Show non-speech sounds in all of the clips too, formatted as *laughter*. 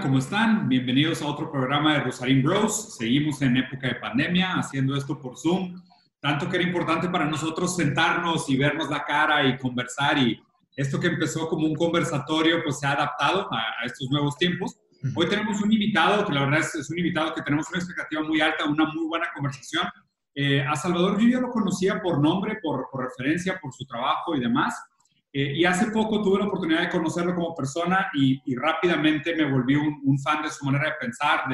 Hola, ¿cómo están? Bienvenidos a otro programa de Rosarín Bros. Seguimos en época de pandemia haciendo esto por Zoom. Tanto que era importante para nosotros sentarnos y vernos la cara y conversar y esto que empezó como un conversatorio pues se ha adaptado a, a estos nuevos tiempos. Hoy tenemos un invitado que la verdad es, es, un invitado que tenemos una expectativa muy alta, una muy buena conversación. Eh, a Salvador yo ya lo conocía por nombre, por, por referencia, por su trabajo y demás. Eh, y hace poco tuve la oportunidad de conocerlo como persona y, rápidamente me volví un, fan de su manera de pensar,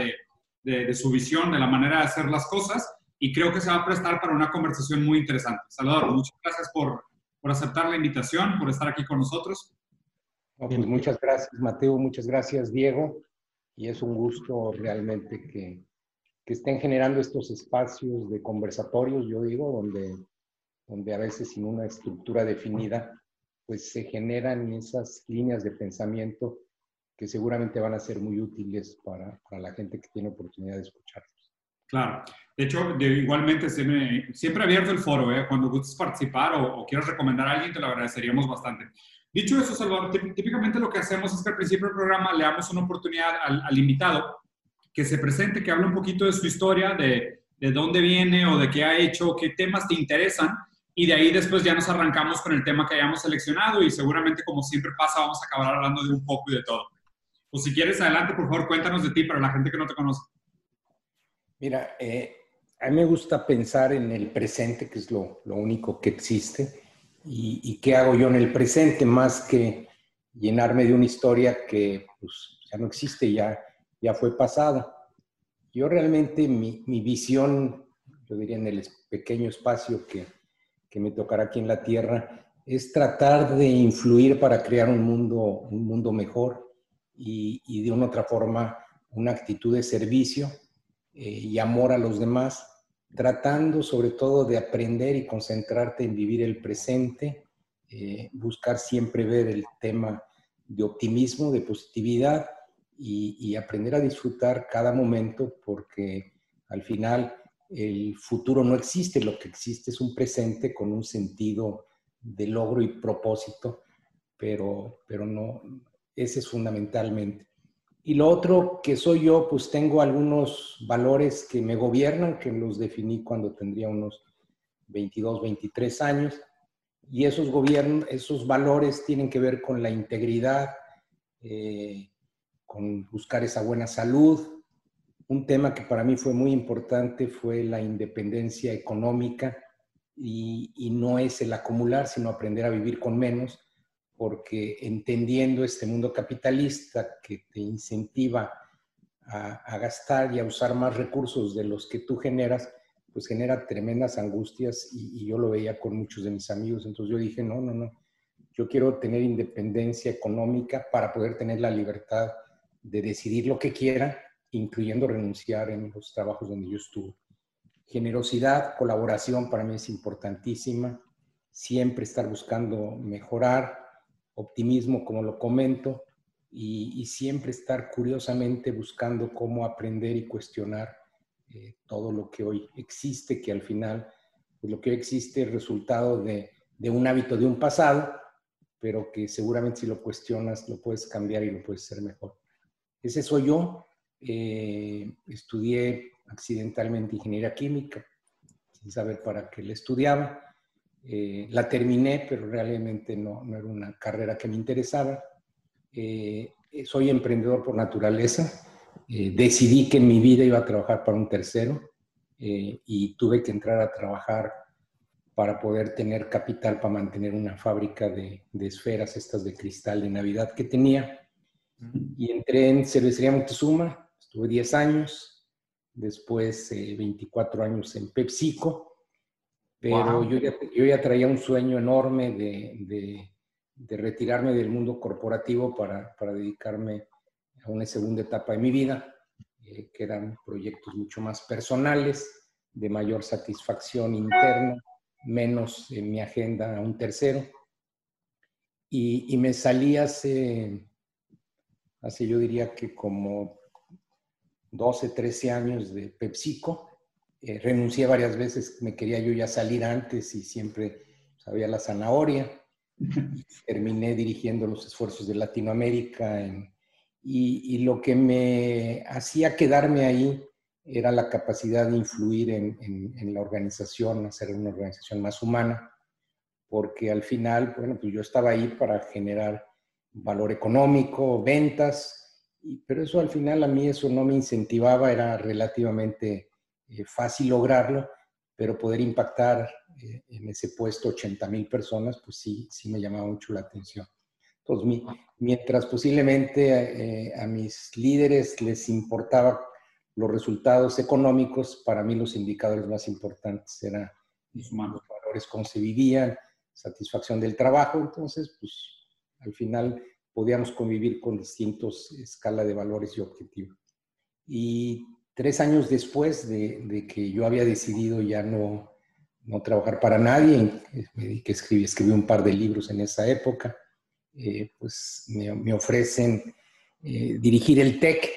de, su visión, de la manera de hacer las cosas y creo que se va a prestar para una conversación muy interesante. Salvador, muchas gracias por, aceptar la invitación, por estar aquí con nosotros. No, pues muchas gracias, Mateo, muchas gracias, Diego. Y es un gusto realmente que, que estén generando estos espacios de conversatorios, yo digo, donde, donde a veces sin una estructura definida pues se generan esas líneas de pensamiento que seguramente van a ser muy útiles para, para la gente que tiene oportunidad de escucharlos. Claro. De hecho, de, igualmente siempre, siempre abierto el foro. ¿eh? Cuando gustes participar o, o, quieras recomendar a alguien, te lo agradeceríamos bastante. Dicho eso, Salvador, típicamente lo que hacemos es que al principio del programa le damos una oportunidad al, al invitado que se presente, que hable un poquito de su historia, de, de dónde viene o de qué ha hecho, qué temas te interesan y de ahí después ya nos arrancamos con el tema que hayamos seleccionado y seguramente como siempre pasa vamos a acabar hablando de un poco y de todo. Pues si quieres adelante, por favor, cuéntanos de ti para la gente que no te conoce. Mira, eh, a mí me gusta pensar en el presente, que es lo, lo único que existe, y, y, qué hago yo en el presente más que llenarme de una historia que pues, ya no existe, ya, ya fue pasada. Yo realmente mi, mi visión, yo diría en el pequeño espacio que, que me tocará aquí en la Tierra, es tratar de influir para crear un mundo, un mundo mejor y, y de una otra forma una actitud de servicio eh, y amor a los demás, tratando sobre todo de aprender y concentrarte en vivir el presente, eh, buscar siempre ver el tema de optimismo, de positividad y, y aprender a disfrutar cada momento porque al final el futuro no existe, lo que existe es un presente con un sentido de logro y propósito, pero, pero no, ese es fundamentalmente. Y lo otro que soy yo, pues tengo algunos valores que me gobiernan, que los definí cuando tendría unos 22, 23 años, y esos, gobiernos, esos valores tienen que ver con la integridad, eh, con buscar esa buena salud, un tema que para mí fue muy importante fue la independencia económica y, no es el acumular, sino aprender a vivir con menos, porque entendiendo este mundo capitalista que te incentiva a, gastar y a usar más recursos de los que tú generas, pues genera tremendas angustias y yo lo veía con muchos de mis amigos. Entonces yo dije, no, no, no, yo quiero tener independencia económica para poder tener la libertad de decidir lo que quiera incluyendo renunciar en los trabajos donde yo estuve. Generosidad, colaboración para mí es importantísima, siempre estar buscando mejorar, optimismo, como lo comento, y, y siempre estar curiosamente buscando cómo aprender y cuestionar eh, todo lo que hoy existe, que al final pues lo que hoy existe es resultado de, de un hábito de un pasado, pero que seguramente si lo cuestionas lo puedes cambiar y lo puedes hacer mejor. Ese soy yo, eh, estudié accidentalmente ingeniería química, sin saber para qué la estudiaba. Eh, la terminé, pero realmente no, no, era una carrera que me interesaba. Eh, soy emprendedor por naturaleza. Eh, decidí que en mi vida iba a trabajar para un tercero eh, y tuve que entrar a trabajar para poder tener capital para mantener una fábrica de, de esferas, estas de cristal de Navidad que tenía. Y entré en Cervecería Montezuma, Tuve 10 años, después eh, 24 años en PepsiCo, pero wow. yo, ya, yo, ya, traía un sueño enorme de, de, de retirarme del mundo corporativo para, para, dedicarme a una segunda etapa de mi vida. eh, que eran proyectos mucho más personales, de mayor satisfacción interna, menos en mi agenda a un tercero. Y, y me salí hace, hace, yo diría que como 12, 13 años de PepsiCo. Eh, renuncié varias veces, me quería yo ya salir antes y siempre sabía la zanahoria. *laughs* Terminé dirigiendo los esfuerzos de Latinoamérica y, y, lo que me hacía quedarme ahí era la capacidad de influir en, en, la organización, hacer una organización más humana, porque al final, bueno, pues yo estaba ahí para generar valor económico, ventas, pero eso al final a mí eso no me incentivaba, era relativamente eh, fácil lograrlo, pero poder impactar eh, en ese puesto 80 mil personas, pues sí, sí me llamaba mucho la atención. Entonces, mientras posiblemente eh, a mis líderes les importaba los resultados económicos, para mí los indicadores más importantes eran los valores cómo se vivían, satisfacción del trabajo, entonces, pues al final podíamos convivir con distintos escalas de valores y objetivos. Y tres años después de, que yo había decidido ya no, no trabajar para nadie, me que escribí, escribí un par de libros en esa época, eh, pues me, me ofrecen eh, dirigir el TEC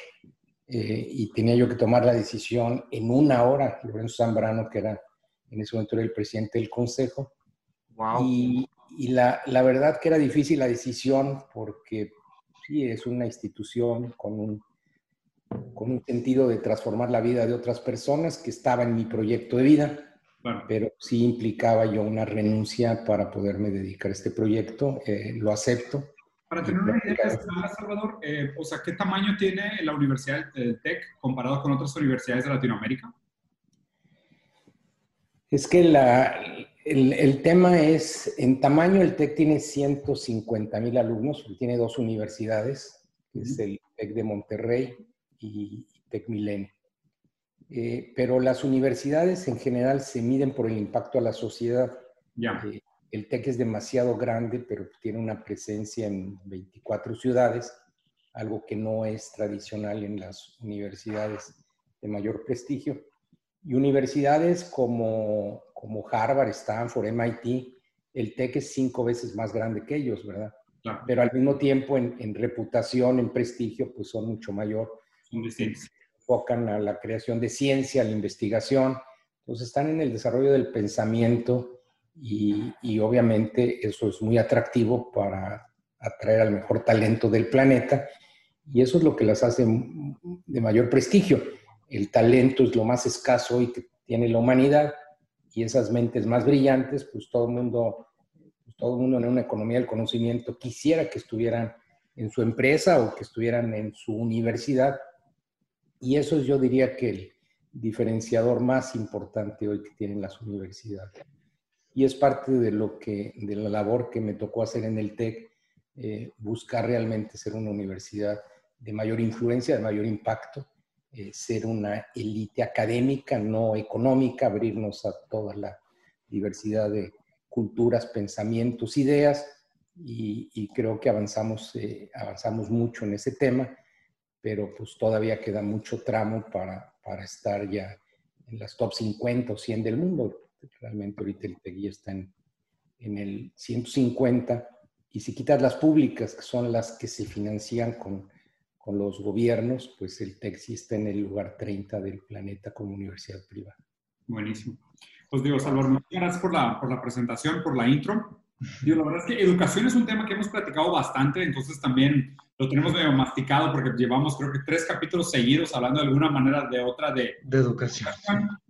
eh, y tenía yo que tomar la decisión en una hora, Lorenzo Zambrano, que era en ese momento era el presidente del consejo. Wow. Y, y la, la, verdad que era difícil la decisión porque sí, es una institución con un con un sentido de transformar la vida de otras personas que estaba en mi proyecto de vida, pero sí implicaba yo una renuncia para poderme dedicar a este proyecto. Eh, lo acepto. Para tener una idea, Salvador, eh, o sea, ¿qué tamaño tiene la Universidad del TEC comparado con otras universidades de Latinoamérica? Es que la, el, el, tema es, en tamaño el TEC tiene 150 mil alumnos, tiene dos universidades, que es el TEC de Monterrey y TecMilenio. Eh, pero las universidades en general se miden por el impacto a la sociedad. Ya. Eh, el TEC es demasiado grande, pero tiene una presencia en 24 ciudades, algo que no es tradicional en las universidades de mayor prestigio. Y universidades como, como Harvard, Stanford, MIT, el TEC es cinco veces más grande que ellos, ¿verdad? Pero al mismo tiempo en, en reputación, en prestigio, pues son mucho mayor se enfocan a la creación de ciencia, a la investigación. Entonces están en el desarrollo del pensamiento y, y obviamente eso es muy atractivo para atraer al mejor talento del planeta y eso es lo que las hace de mayor prestigio. El talento es lo más escaso hoy que tiene la humanidad y esas mentes más brillantes, pues todo el mundo, pues todo mundo en una economía del conocimiento quisiera que estuvieran en su empresa o que estuvieran en su universidad y eso es, yo diría que el diferenciador más importante hoy que tienen las universidades. Y es parte de lo que, de la labor que me tocó hacer en el TEC, eh, buscar realmente ser una universidad de mayor influencia, de mayor impacto, eh, ser una élite académica, no económica, abrirnos a toda la diversidad de culturas, pensamientos, ideas, y, y creo que avanzamos, eh, avanzamos mucho en ese tema pero pues todavía queda mucho tramo para, para estar ya en las top 50 o 100 del mundo. Realmente ahorita el TEGI está en, en el 150 y si quitas las públicas, que son las que se financian con, con los gobiernos, pues el TEC sí está en el lugar 30 del planeta como universidad privada. Buenísimo. Pues digo, Salvador, muchas gracias por la, por la presentación, por la intro. Digo, la verdad es que educación es un tema que hemos platicado bastante, entonces también lo tenemos medio masticado porque llevamos creo que tres capítulos seguidos hablando de alguna manera de otra de, de educación.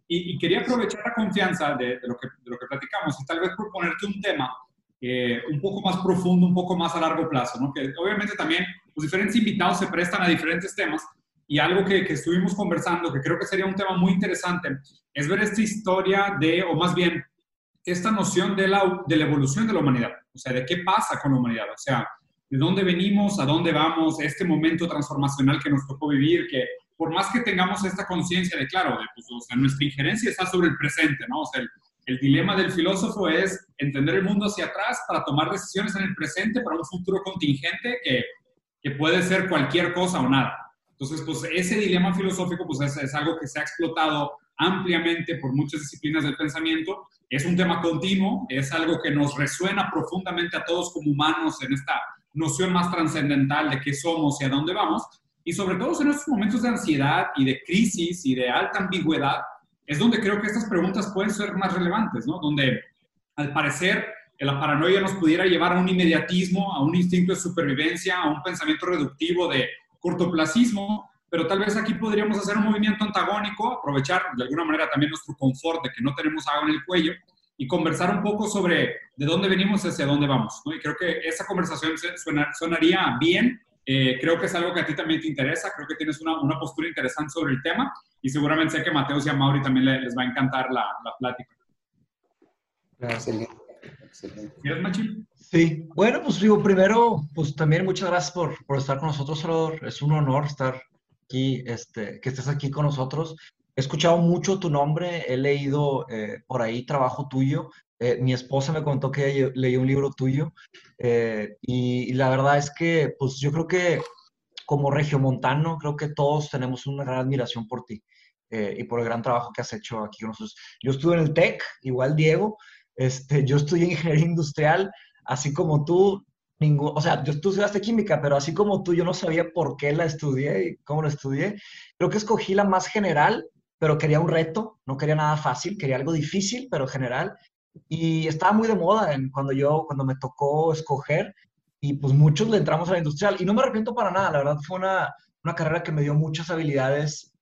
Y, quería aprovechar la confianza de, lo que, de, lo que, platicamos y tal vez proponerte un tema eh, un poco más profundo, un poco más a largo plazo, ¿no? Que obviamente también los diferentes invitados se prestan a diferentes temas y algo que, que estuvimos conversando, que creo que sería un tema muy interesante, es ver esta historia de, o más bien, esta noción de la, de la evolución de la humanidad, o sea, de qué pasa con la humanidad, o sea, de dónde venimos, a dónde vamos, este momento transformacional que nos tocó vivir, que por más que tengamos esta conciencia de, claro, de, pues, o sea, nuestra injerencia está sobre el presente, ¿no? O sea, el, el, dilema del filósofo es entender el mundo hacia atrás para tomar decisiones en el presente para un futuro contingente que, que puede ser cualquier cosa o nada. Entonces, pues ese dilema filosófico pues es, algo que se ha explotado ampliamente por muchas disciplinas del pensamiento. Es un tema continuo, es algo que nos resuena profundamente a todos como humanos en esta noción más trascendental de qué somos y a dónde vamos. Y sobre todo en estos momentos de ansiedad y de crisis y de alta ambigüedad, es donde creo que estas preguntas pueden ser más relevantes, ¿no? Donde al parecer la paranoia nos pudiera llevar a un inmediatismo, a un instinto de supervivencia, a un pensamiento reductivo de cortoplacismo, pero tal vez aquí podríamos hacer un movimiento antagónico, aprovechar de alguna manera también nuestro confort de que no tenemos agua en el cuello y conversar un poco sobre de dónde venimos y hacia dónde vamos. ¿no? Y creo que esa conversación sonaría bien. Eh, creo que es algo que a ti también te interesa. Creo que tienes una, una postura interesante sobre el tema y seguramente sé que Mateos y a Mauri también les, va a encantar la, la plática. Excelente. ¿Quieres, Machín? Sí, bueno, pues digo, primero, pues también muchas gracias por, por estar con nosotros, Salvador. Es un honor estar aquí, este, que estés aquí con nosotros. He escuchado mucho tu nombre, he leído eh, por ahí trabajo tuyo. Eh, mi esposa me contó que leí un libro tuyo eh, y, y, la verdad es que, pues yo creo que como regiomontano, creo que todos tenemos una gran admiración por ti y por el gran trabajo que has hecho aquí con nosotros. Yo estuve en el TEC, igual Diego, este, yo estudié ingeniería industrial, así como tú, ningún, o sea, yo, estudiaste química, pero así como tú, yo no sabía por qué la estudié y cómo la estudié. Creo que escogí la más general, pero quería un reto, no quería nada fácil, quería algo difícil, pero general. Y estaba muy de moda cuando yo, cuando me tocó escoger, y pues muchos le entramos a la industrial. Y no me arrepiento para nada, la verdad fue una, una carrera que me dio muchas habilidades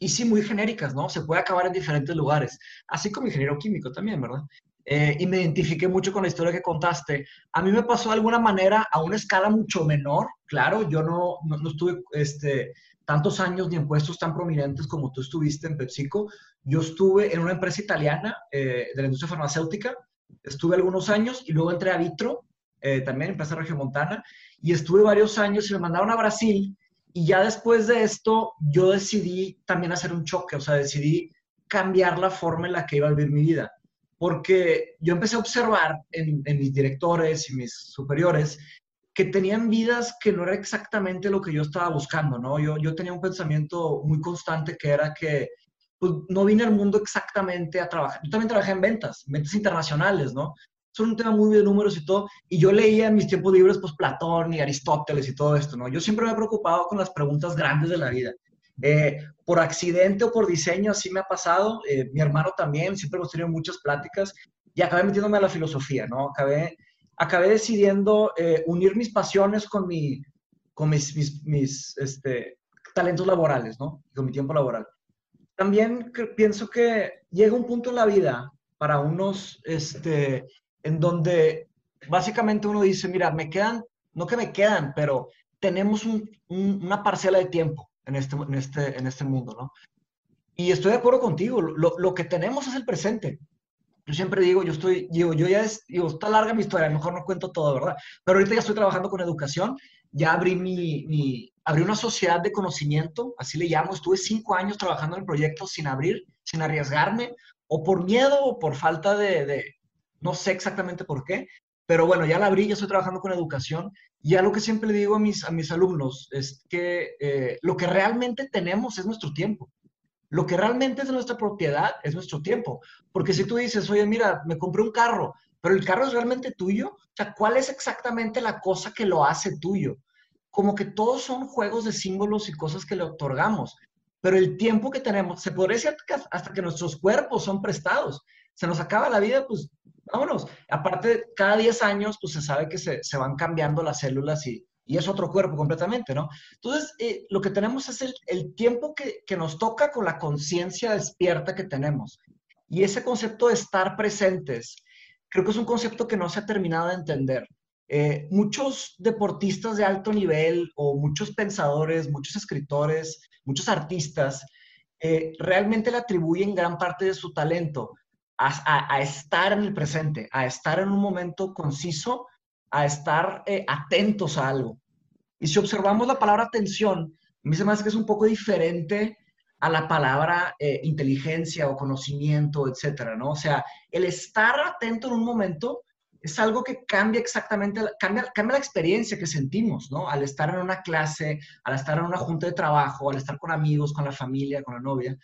y sí muy genéricas, ¿no? Se puede acabar en diferentes lugares, así como ingeniero químico también, ¿verdad? Eh, y me identifiqué mucho con la historia que contaste. A mí me pasó de alguna manera a una escala mucho menor, claro, yo no, no, estuve este, tantos años ni en puestos tan prominentes como tú estuviste en PepsiCo. Yo estuve en una empresa italiana eh, de la industria farmacéutica, estuve algunos años y luego entré a Vitro, eh, también empresa regiomontana, y estuve varios años y me mandaron a Brasil. Y ya después de esto, yo decidí también hacer un choque, o sea, decidí cambiar la forma en la que iba a vivir mi vida porque yo empecé a observar en, mis directores y mis superiores que tenían vidas que no era exactamente lo que yo estaba buscando, ¿no? Yo, yo tenía un pensamiento muy constante que era que pues, no vine al mundo exactamente a trabajar. Yo también trabajé en ventas, ventas internacionales, ¿no? Son un tema muy de números y todo. Y yo leía en mis tiempos libres, pues, Platón y Aristóteles y todo esto, ¿no? Yo siempre me he preocupado con las preguntas grandes de la vida. Eh, por accidente o por diseño, así me ha pasado. Eh, mi hermano también, siempre hemos tenido muchas pláticas y acabé metiéndome a la filosofía, ¿no? Acabé, acabé decidiendo eh, unir mis pasiones con, mi, con mis, mis, este, talentos laborales, ¿no? Con mi tiempo laboral. También pienso que llega un punto en la vida para unos, este, en donde básicamente uno dice, mira, me quedan, no que me quedan, pero tenemos un, una parcela de tiempo en este, en este, en este mundo, ¿no? Y estoy de acuerdo contigo, lo, lo, que tenemos es el presente. Yo siempre digo, yo estoy, digo, yo ya es, digo, está larga mi historia, a lo mejor no cuento todo, ¿verdad? Pero ahorita ya estoy trabajando con educación, ya abrí mi, mi, abrí una sociedad de conocimiento, así le llamo, estuve cinco años trabajando en el proyecto sin abrir, sin arriesgarme, o por miedo o por falta de, de no sé exactamente por qué, pero bueno, ya la abrí, ya estoy trabajando con educación y algo que siempre le digo a mis, a mis alumnos es que eh, lo que realmente tenemos es nuestro tiempo. Lo que realmente es nuestra propiedad es nuestro tiempo. Porque si tú dices, oye, mira, me compré un carro, pero el carro es realmente tuyo, o sea, ¿cuál es exactamente la cosa que lo hace tuyo? Como que todos son juegos de símbolos y cosas que le otorgamos, pero el tiempo que tenemos, se podría decir hasta que nuestros cuerpos son prestados. Se nos acaba la vida, pues vámonos. Aparte, cada 10 años, pues se sabe que se, se van cambiando las células y, y, es otro cuerpo completamente, ¿no? Entonces, eh, lo que tenemos es el, el tiempo que, que, nos toca con la conciencia despierta que tenemos. Y ese concepto de estar presentes, creo que es un concepto que no se ha terminado de entender. Eh, muchos deportistas de alto nivel o muchos pensadores, muchos escritores, muchos artistas, eh, realmente le atribuyen gran parte de su talento a, estar en el presente, a estar en un momento conciso, a estar eh, atentos a algo. Y si observamos la palabra atención, a mí se me hace que es un poco diferente a la palabra eh, inteligencia o conocimiento, etcétera, ¿no? O sea, el estar atento en un momento es algo que cambia exactamente, cambia, cambia la experiencia que sentimos, ¿no? Al estar en una clase, al estar en una junta de trabajo, al estar con amigos, con la familia, con la novia.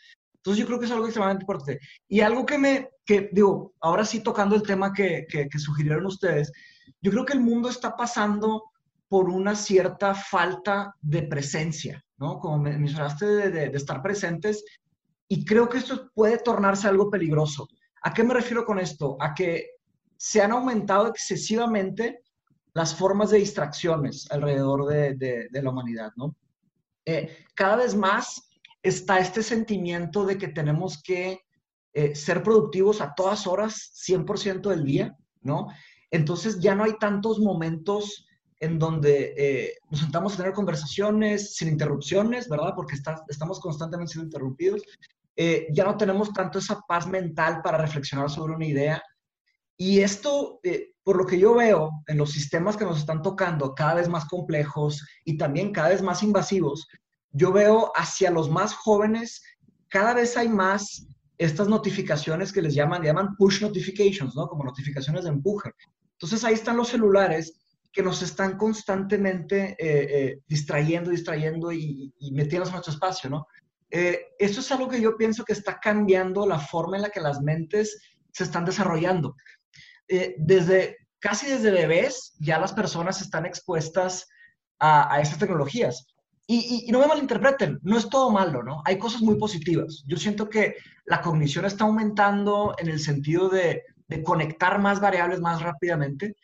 Entonces yo creo que es algo extremadamente importante. Y algo que me, que digo, ahora sí tocando el tema que, que, sugirieron ustedes, yo creo que el mundo está pasando por una cierta falta de presencia, ¿no? Como mencionaste, de, de, de estar presentes. Y creo que esto puede tornarse algo peligroso. ¿A qué me refiero con esto? A que se han aumentado excesivamente las formas de distracciones alrededor de, la humanidad, ¿no? Eh, cada vez más está este sentimiento de que tenemos que eh, ser productivos a todas horas, 100% del día, ¿no? Entonces ya no hay tantos momentos en donde eh, nos sentamos a tener conversaciones sin interrupciones, ¿verdad? Porque estamos constantemente siendo interrumpidos. ya no tenemos tanto esa paz mental para reflexionar sobre una idea. Y esto, eh, por lo que yo veo en los sistemas que nos están tocando, cada vez más complejos y también cada vez más invasivos, yo veo hacia los más jóvenes, cada vez hay más estas notificaciones que les llaman, llaman push notifications, ¿no? Como notificaciones de empuje. Entonces ahí están los celulares que nos están constantemente eh, eh, distrayendo, distrayendo y, y en nuestro espacio, ¿no? esto es algo que yo pienso que está cambiando la forma en la que las mentes se están desarrollando. Eh, desde, casi desde bebés ya las personas están expuestas a, a tecnologías. Y, no me malinterpreten, no es todo malo, ¿no? Hay cosas muy positivas. Yo siento que la cognición está aumentando en el sentido de, de conectar más variables más rápidamente,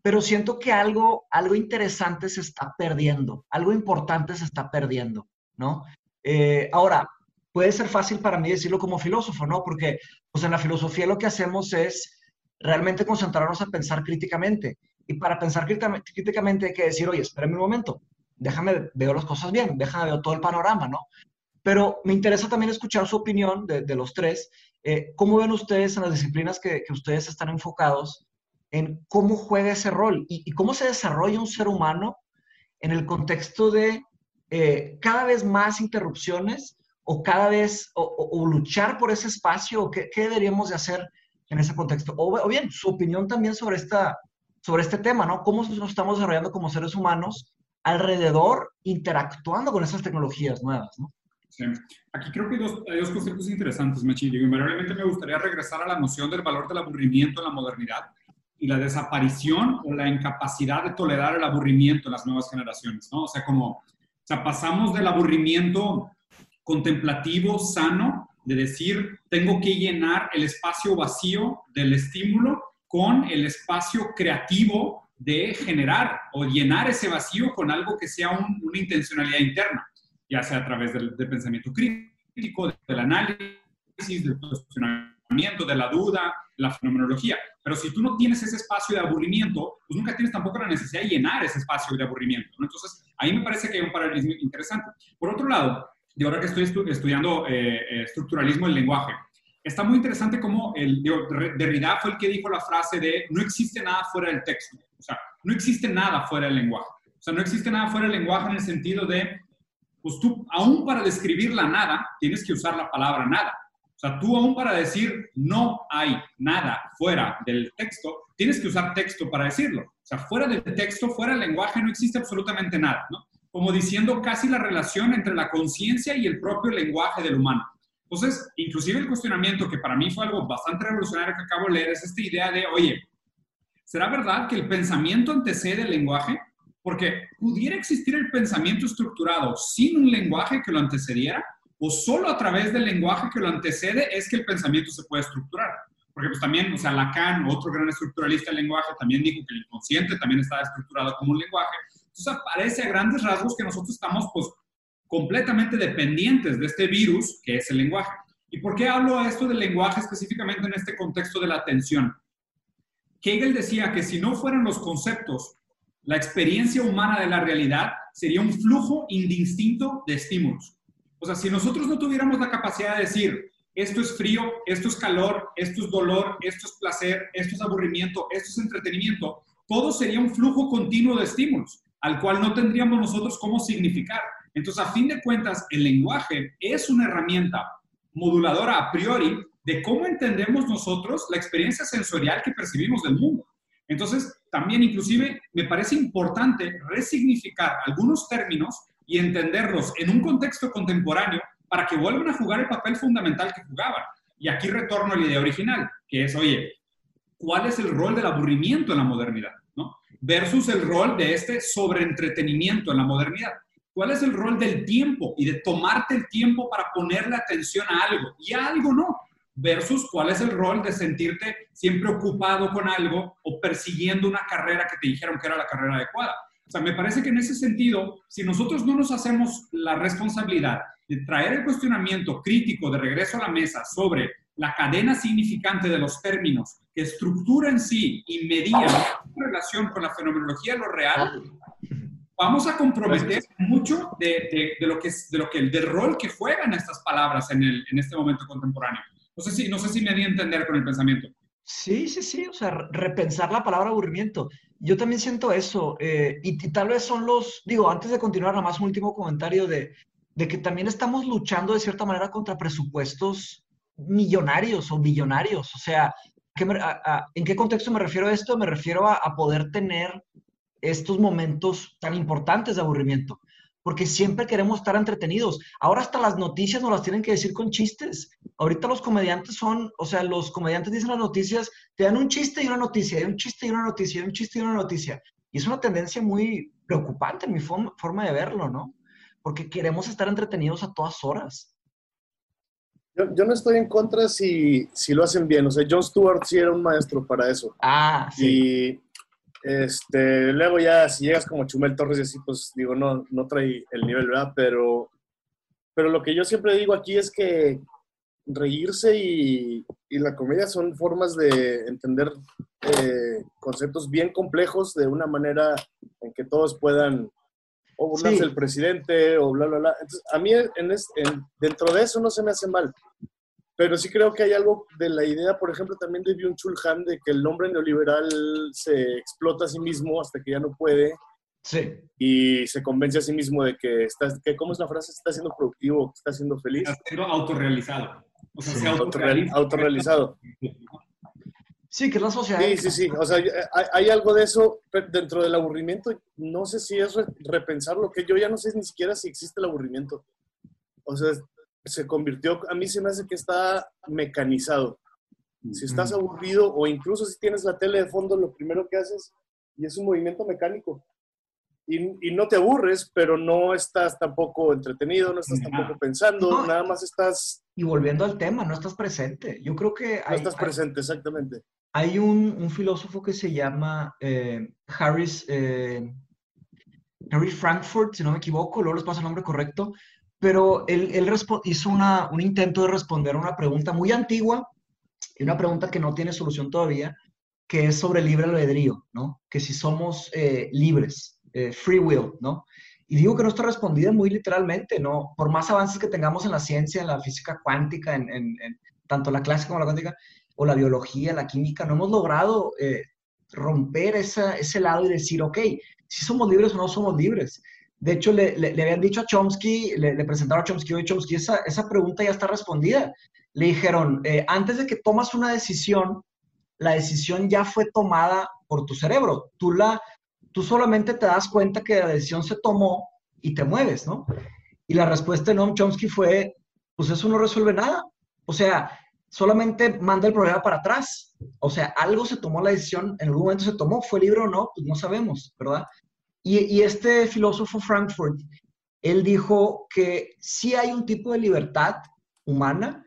pero siento que algo, algo interesante se está perdiendo, algo importante se está perdiendo, ¿no? Eh, ahora, puede ser fácil para mí decirlo como filósofo, ¿no? Porque pues en la filosofía lo que hacemos es realmente concentrarnos a pensar críticamente. Y para pensar críticamente hay que decir, oye, espérame un momento, déjame, veo las cosas bien, déjame ver todo el panorama, ¿no? Pero me interesa también escuchar su opinión de, los tres. Eh, ¿Cómo ven ustedes en las disciplinas que, ustedes están enfocados en cómo juega ese rol y, cómo se desarrolla un ser humano en el contexto de eh, cada vez más interrupciones o cada vez, o, luchar por ese espacio, o qué, deberíamos de hacer en ese contexto. O, bien, su opinión también sobre, esta, sobre este tema, ¿no? ¿Cómo nos estamos desarrollando como seres humanos alrededor, interactuando con esas tecnologías nuevas, ¿no? Sí. Aquí creo que hay dos, hay dos conceptos interesantes, Mechi. Invariablemente me gustaría regresar a la noción del valor del aburrimiento en la modernidad y la desaparición o la incapacidad de tolerar el aburrimiento en las nuevas generaciones, ¿no? O sea, como, o sea, pasamos del aburrimiento contemplativo, sano, de decir, tengo que llenar el espacio vacío del estímulo con el espacio creativo de generar o llenar ese vacío con algo que sea una intencionalidad interna, ya sea a través del, pensamiento crítico, del análisis, del cuestionamiento, de la duda, la fenomenología. Pero si tú no tienes ese espacio de aburrimiento, pues nunca tienes tampoco la necesidad de llenar ese espacio de aburrimiento. Entonces, ahí me parece que hay un paralelismo interesante. Por otro lado, de ahora que estoy estudiando eh, eh, estructuralismo del lenguaje, está muy interesante cómo el, Derrida fue el que dijo la frase de no existe nada fuera del texto. O sea, no existe nada fuera del lenguaje. O sea, no existe nada fuera del lenguaje en el sentido de, pues tú, aún para describir la nada, tienes que usar la palabra nada. O sea, tú aún para decir no hay nada fuera del texto, tienes que usar texto para decirlo. O sea, fuera del texto, fuera del lenguaje, no existe absolutamente nada, ¿no? como diciendo casi la relación entre la conciencia y el propio lenguaje del humano. Entonces, inclusive el cuestionamiento, que para mí fue algo bastante revolucionario que acabo de leer, es esta idea de, oye, ¿será verdad que el pensamiento antecede el lenguaje? Porque pudiera existir el pensamiento estructurado sin un lenguaje que lo antecediera, o solo a través del lenguaje que lo antecede es que el pensamiento se puede estructurar. Porque pues también, o sea, Lacan, otro gran estructuralista del lenguaje, también dijo que el inconsciente también estaba estructurado como un lenguaje. Entonces parece a grandes rasgos que nosotros estamos pues completamente dependientes de este virus que es el lenguaje. ¿Y por qué hablo esto del lenguaje específicamente en este contexto de la atención? Hegel decía que si no fueran los conceptos, la experiencia humana de la realidad sería un flujo indistinto de estímulos. O sea, si nosotros no tuviéramos la capacidad de decir, esto es frío, esto es calor, esto es dolor, esto es placer, esto es aburrimiento, esto es entretenimiento, todo sería un flujo continuo de estímulos al cual no tendríamos nosotros cómo significar. Entonces, a fin de cuentas, el lenguaje es una herramienta moduladora a priori de cómo entendemos nosotros la experiencia sensorial que percibimos del mundo. Entonces, también inclusive me parece importante resignificar algunos términos y entenderlos en un contexto contemporáneo para que vuelvan a jugar el papel fundamental que jugaban. Y aquí retorno a la idea original, que es, oye, ¿cuál es el rol del aburrimiento en la modernidad? ¿no? Versus el rol de este sobreentretenimiento en la modernidad. ¿Cuál es el rol del tiempo y de tomarte el tiempo para ponerle atención a algo y a algo no? Versus cuál es el rol de sentirte siempre ocupado con algo o persiguiendo una carrera que te dijeron que era la carrera adecuada. O sea, me parece que en ese sentido, si nosotros no nos hacemos la responsabilidad de traer el cuestionamiento crítico de regreso a la mesa sobre la cadena significante de los términos que estructura en sí y medía en relación con la fenomenología de lo real, vamos a comprometer mucho de, lo que, de lo que el del rol que juegan estas palabras en, el, en este momento contemporáneo. No sé, si, no sé si me di a entender con el pensamiento. Sí, sí, sí, o sea, repensar la palabra aburrimiento. Yo también siento eso, eh, y, tal vez son los, digo, antes de continuar, nada más un último comentario de, de que también estamos luchando de cierta manera contra presupuestos millonarios o billonarios. O sea, ¿en qué contexto me refiero a esto? Me refiero a, poder tener estos momentos tan importantes de aburrimiento, porque siempre queremos estar entretenidos. Ahora hasta las noticias nos las tienen que decir con chistes. Ahorita los comediantes son, o sea, los comediantes dicen las noticias, te dan un chiste y una noticia, y un chiste y una noticia, y un chiste y una noticia. Y es una tendencia muy preocupante en mi forma de verlo, ¿no? porque queremos estar entretenidos a todas horas. Yo, no estoy en contra si, si, lo hacen bien. O sea, John Stewart sí era un maestro para eso. Ah, sí. Este, luego ya, si llegas como Chumel Torres y así, pues digo, no, no trae el nivel, ¿verdad? Pero, pero lo que yo siempre digo aquí es que reírse y, y la comedia son formas de entender eh, conceptos bien complejos de una manera en que todos puedan o burlarse del presidente, o bla, bla, bla. Entonces, a mí en, dentro de eso no se me hace mal. Pero sí creo que hay algo de la idea, por ejemplo, también de Byung-Chul Han, de que el hombre neoliberal se explota a sí mismo hasta que ya no puede. Sí. Y se convence a sí mismo de que, está, que ¿cómo es la frase? Está siendo productivo, está siendo feliz. Está siendo autorrealizado. O sea, autorrealizado. Sí, que es la sociedad. Sí, sí, sí. O sea, hay, algo de eso dentro del aburrimiento. No sé si es repensar lo que yo ya no sé ni siquiera si existe el aburrimiento. O sea, se convirtió, a mí se me hace que está mecanizado. Si estás aburrido o incluso si tienes la tele de fondo, lo primero que haces y es un movimiento mecánico. Y, no te aburres, pero no estás tampoco entretenido, no estás tampoco pensando, nada más estás... Y volviendo al tema, no estás presente. Yo creo que... no estás presente, exactamente. Hay un, filósofo que se llama eh, Harris, eh, Harry Frankfurt, si no me equivoco, luego les paso el nombre correcto, pero él, él hizo una, un intento de responder a una pregunta muy antigua y una pregunta que no tiene solución todavía, que es sobre libre albedrío, ¿no? Que si somos eh, libres, free will, ¿no? Y digo que no está respondida muy literalmente, ¿no? Por más avances que tengamos en la ciencia, en la física cuántica, en, en tanto la clásica como la cuántica, o la biología, la química, no hemos logrado eh, romper ese lado y decir, ok, si somos libres o no somos libres. De hecho, le, habían dicho a Chomsky, le, presentaron a Chomsky, oye Chomsky, esa, esa, pregunta ya está respondida. Le dijeron, eh, antes de que tomas una decisión, la decisión ya fue tomada por tu cerebro. Tú, la, tú solamente te das cuenta que la decisión se tomó y te mueves, ¿no? Y la respuesta de Noam Chomsky fue, pues eso no resuelve nada. O sea, solamente manda el problema para atrás. O sea, algo se tomó la decisión, en algún momento se tomó, fue libre o no, pues no sabemos, ¿verdad? Y, este filósofo Frankfurt, él dijo que sí hay un tipo de libertad humana,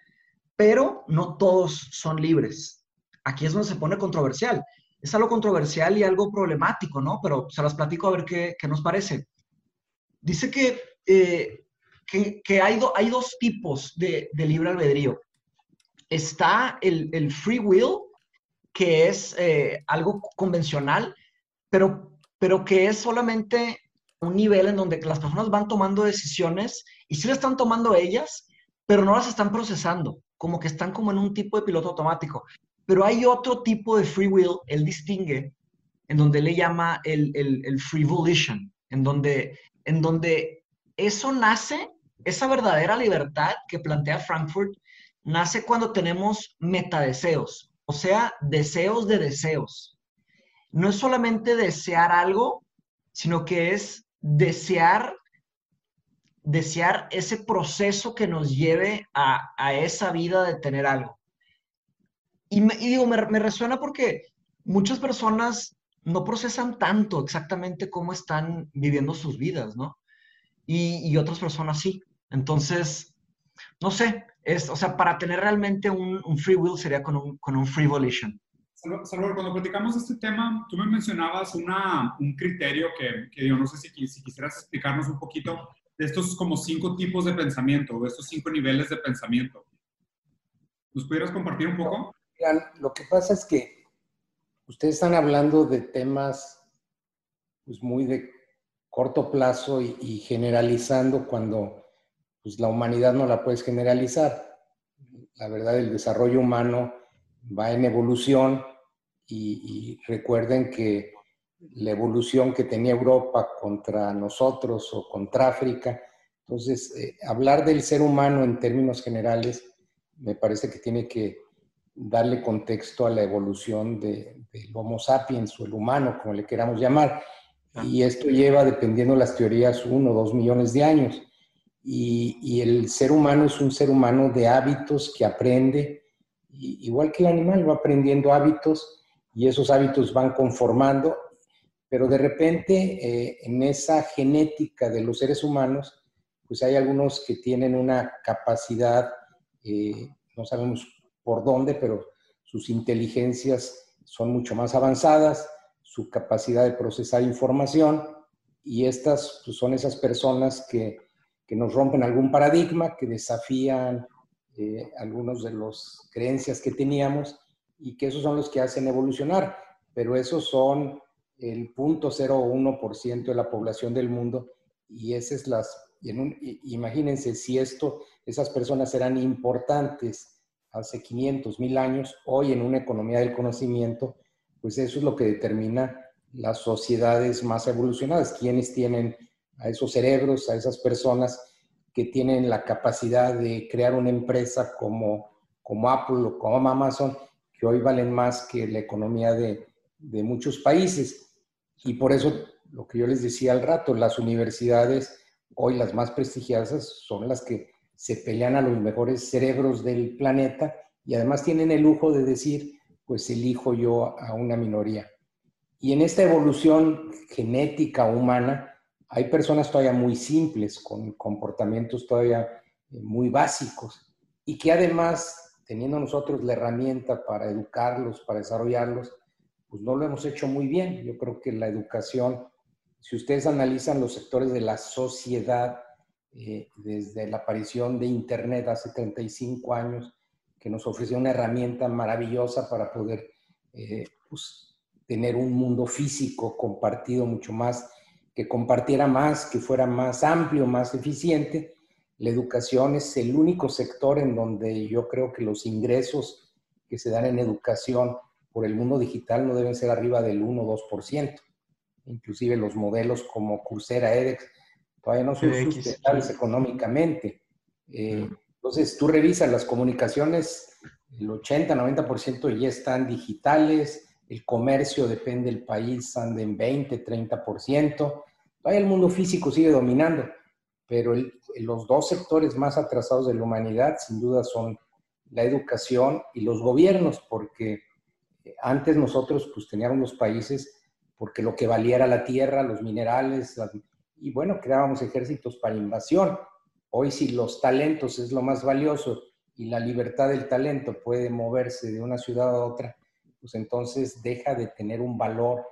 pero no todos son libres. Aquí es donde se pone controversial. Es algo controversial y algo problemático, ¿no? Pero se las platico a ver qué, nos parece. Dice que, eh, que, hay, hay, dos tipos de, de libre albedrío está el, free will, que es eh, algo convencional, pero, pero que es solamente un nivel en donde las personas van tomando decisiones y sí las están tomando ellas, pero no las están procesando, como que están como en un tipo de piloto automático. Pero hay otro tipo de free will, él distingue, en donde le llama el, el, free volition, en donde, en donde eso nace, esa verdadera libertad que plantea Frankfurt, nace cuando tenemos metadeseos, o sea, deseos de deseos. No es solamente desear algo, sino que es desear, desear ese proceso que nos lleve a, esa vida de tener algo. Y, digo, me, resuena porque muchas personas no procesan tanto exactamente cómo están viviendo sus vidas, ¿no? Y, otras personas sí. Entonces, no sé, es, o sea, para tener realmente un, free will sería con un, con un free volition. Salvador, cuando platicamos este tema, tú me mencionabas una, un criterio que, que, yo no sé si, si quisieras explicarnos un poquito de estos como cinco tipos de pensamiento, de estos cinco niveles de pensamiento. ¿Nos pudieras compartir un poco? lo que pasa es que ustedes están hablando de temas pues, muy de corto plazo y, y generalizando cuando pues, la humanidad no la puedes generalizar. La verdad, el desarrollo humano va en evolución y, recuerden que la evolución que tenía Europa contra nosotros o contra África, entonces eh, hablar del ser humano en términos generales me parece que tiene que darle contexto a la evolución del Homo sapiens o el humano, como le queramos llamar. Ah. Y esto lleva, dependiendo de las teorías, uno o dos millones de años. Y, y, el ser humano es un ser humano de hábitos que aprende, igual que el animal, va aprendiendo hábitos y esos hábitos van conformando, pero de repente eh, en esa genética de los seres humanos, pues hay algunos que tienen una capacidad, eh, no sabemos por dónde, pero sus inteligencias son mucho más avanzadas, su capacidad de procesar información, y estas pues, son esas personas que, que, nos rompen algún paradigma, que desafían eh, algunos de las creencias que teníamos y que esos son los que hacen evolucionar, pero esos son el 0.01% de la población del mundo y esas las, imagínense si esto, esas personas eran importantes hace 500, mil años, hoy en una economía del conocimiento, pues eso es lo que determina las sociedades más evolucionadas, quienes tienen a esos cerebros, a esas personas que tienen la capacidad de crear una empresa como, como Apple o como Amazon hoy valen más que la economía de, de muchos países. Y por eso, lo que yo les decía al rato, las universidades, hoy las más prestigiosas, son las que se pelean a los mejores cerebros del planeta y además tienen el lujo de decir, pues elijo yo a una minoría. Y en esta evolución genética humana, hay personas todavía muy simples, con comportamientos todavía eh, muy básicos, y que además teniendo nosotros la herramienta para educarlos, para desarrollarlos, pues no lo hemos hecho muy bien. Yo creo que la educación, si ustedes analizan los sectores de la sociedad, eh, desde la aparición de Internet hace 35 años, que nos ofreció una herramienta maravillosa para poder eh, pues, tener un mundo físico compartido mucho más, que compartiera más, que fuera más amplio, más eficiente, la educación es el único sector en donde yo creo que los ingresos que se dan en educación por el mundo digital no deben ser arriba del 1 o 2%. Inclusive los modelos como Coursera, edX, todavía no son sustentables económicamente. Eh, entonces, tú revisas las comunicaciones, el 80-90% ya están digitales, el comercio depende del país, anda en 20, 30%. Todavía el mundo físico sigue dominando pero los dos sectores más atrasados de la humanidad sin duda son la educación y los gobiernos, porque eh, antes nosotros pues teníamos los países porque lo que valía era la tierra, los minerales, y bueno, creábamos ejércitos para invasión. Hoy si los talentos es lo más valioso y la libertad del talento puede moverse de una ciudad a otra, pues entonces deja de tener un valor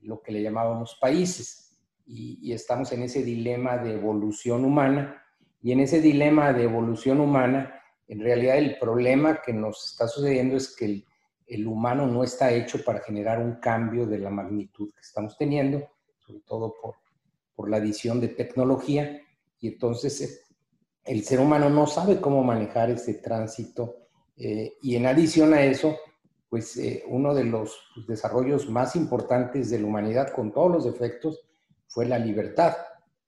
lo que le llamábamos países y, estamos en ese dilema de evolución humana. Y en ese dilema de evolución humana, en realidad el problema que nos está sucediendo es que el, el humano no está hecho para generar un cambio de la magnitud que estamos teniendo, sobre todo por, por la adición de tecnología. Y entonces eh, el ser humano no sabe cómo manejar ese tránsito. Eh, y en adición a eso, pues eh, uno de los desarrollos más importantes de la humanidad, con todos los defectos, fue la libertad.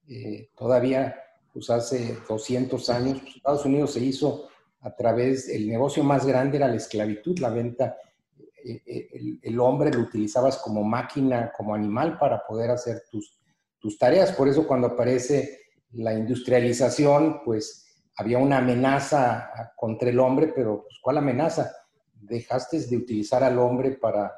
Eh, todavía, pues hace 200 años, pues, Estados Unidos se hizo a través, el negocio más grande era la esclavitud, la venta, el, el, hombre lo utilizabas como máquina, como animal para poder hacer tus, tus tareas. Por eso cuando aparece la industrialización, pues había una amenaza contra el hombre, pero pues, ¿cuál amenaza? Dejaste de utilizar al hombre para,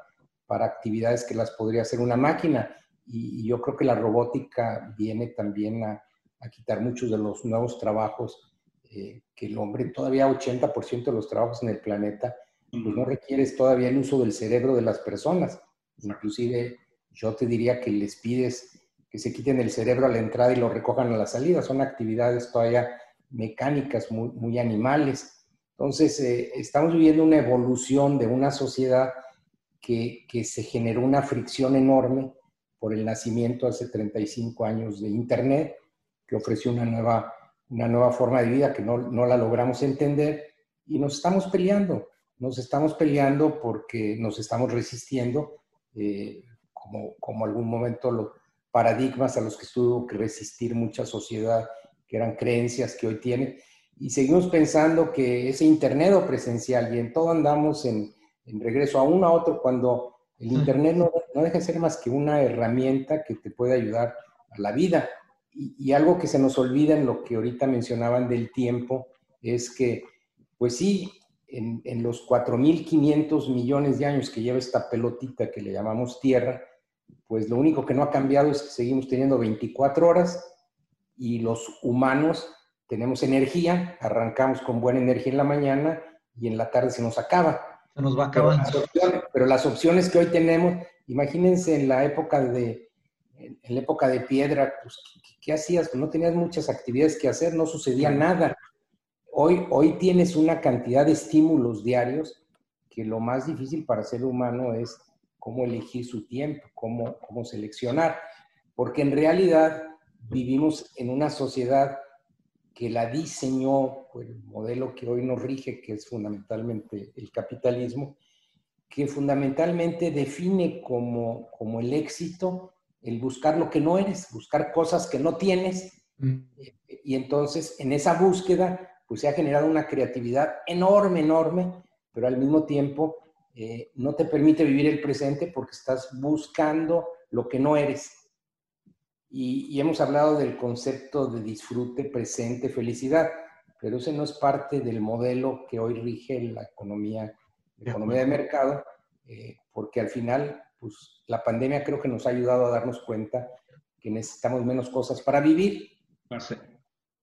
para actividades que las podría hacer una máquina. Y, yo creo que la robótica viene también a, a quitar muchos de los nuevos trabajos eh, que el hombre, todavía 80% de los trabajos en el planeta, pues no requieres todavía el uso del cerebro de las personas. Inclusive yo te diría que les pides que se quiten el cerebro a la entrada y lo recojan a la salida. Son actividades todavía mecánicas, muy, muy animales. Entonces, eh, estamos viviendo una evolución de una sociedad que, que, se generó una fricción enorme por el nacimiento hace 35 años de Internet, que ofreció una nueva, una nueva forma de vida que no, no la logramos entender y nos estamos peleando. Nos estamos peleando porque nos estamos resistiendo, eh, como, como algún momento los paradigmas a los que tuvo que resistir mucha sociedad, que eran creencias que hoy tiene. Y seguimos pensando que ese Internet o presencial, y en todo andamos en, en regreso a uno a otro, cuando el Internet no, no, deja de ser más que una herramienta que te puede ayudar a la vida. Y, y algo que se nos olvida en lo que ahorita mencionaban del tiempo es que, pues sí, en, en los 4.500 millones de años que lleva esta pelotita que le llamamos Tierra, pues lo único que no ha cambiado es que seguimos teniendo 24 horas y los humanos tenemos energía, arrancamos con buena energía en la mañana y en la tarde se nos acaba. Se nos va. Pero las opciones, pero las opciones que hoy tenemos, imagínense en la época de, en la época de piedra, pues, ¿qué, qué hacías? Pues no tenías muchas actividades que hacer, no sucedía nada. Hoy, hoy tienes una cantidad de estímulos diarios que lo más difícil para el ser humano es cómo elegir su tiempo, cómo, cómo seleccionar. Porque en realidad vivimos en una sociedad que la diseñó por el modelo que hoy nos rige, que es fundamentalmente el capitalismo, que fundamentalmente define como, como el éxito el buscar lo que no eres, buscar cosas que no tienes. Mm. Y entonces en esa búsqueda pues se ha generado una creatividad enorme, enorme, pero al mismo tiempo eh, no te permite vivir el presente porque estás buscando lo que no eres. Y, y, hemos hablado del concepto de disfrute, presente, felicidad, pero ese no es parte del modelo que hoy rige la economía, la economía de mercado, eh, porque al final, pues la pandemia creo que nos ha ayudado a darnos cuenta que necesitamos menos cosas para vivir.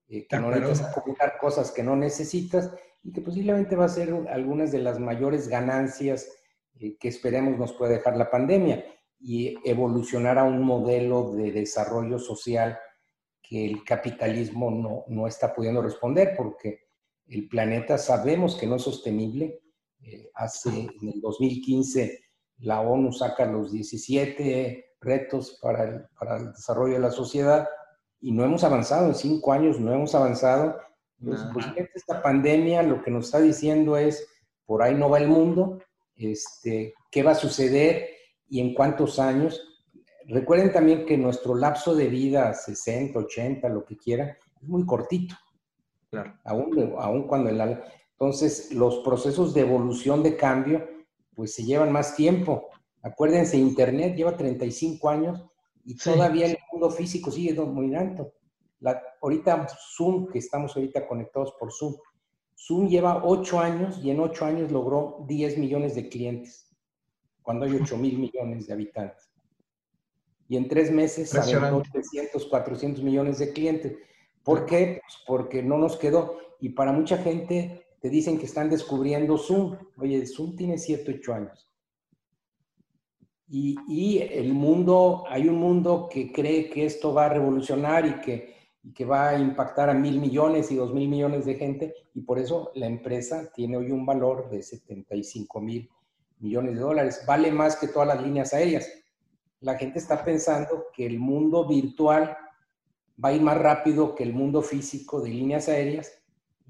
Eh, que no necesitas acumular cosas que no necesitas y que posiblemente va a ser algunas de las mayores ganancias eh, que esperemos nos puede dejar la pandemia y evolucionar a un modelo de desarrollo social que el capitalismo no, no está pudiendo responder porque el planeta sabemos que no es sostenible. Eh, hace en el 2015 la ONU saca los 17 retos para el, para el desarrollo de la sociedad y no hemos avanzado, en cinco años no hemos avanzado. Pues, esta pandemia lo que nos está diciendo es, por ahí no va el mundo, este, qué va a suceder y en cuántos años. Recuerden también que nuestro lapso de vida, 60, 80, lo que quiera, es muy cortito. Claro. Aún, aún cuando el... Entonces, los procesos de evolución, de cambio, pues se llevan más tiempo. Acuérdense, Internet lleva 35 años y todavía el mundo físico sigue dominando. La, ahorita Zoom, que estamos ahorita conectados por Zoom, Zoom lleva ocho años y en ocho años logró 10 millones de clientes, cuando hay 8 mil millones de habitantes. Y en tres meses aventó 300, 400 millones de clientes. ¿Por qué? Pues porque no nos quedó. Y para mucha gente te dicen que están descubriendo Zoom. Oye, Zoom tiene 7, 8 años. Y, y, el mundo, hay un mundo que cree que esto va a revolucionar y que y que va a impactar a mil millones y dos mil millones de gente y por eso la empresa tiene hoy un valor de 75 mil millones de dólares. Vale más que todas las líneas aéreas. La gente está pensando que el mundo virtual va a ir más rápido que el mundo físico de líneas aéreas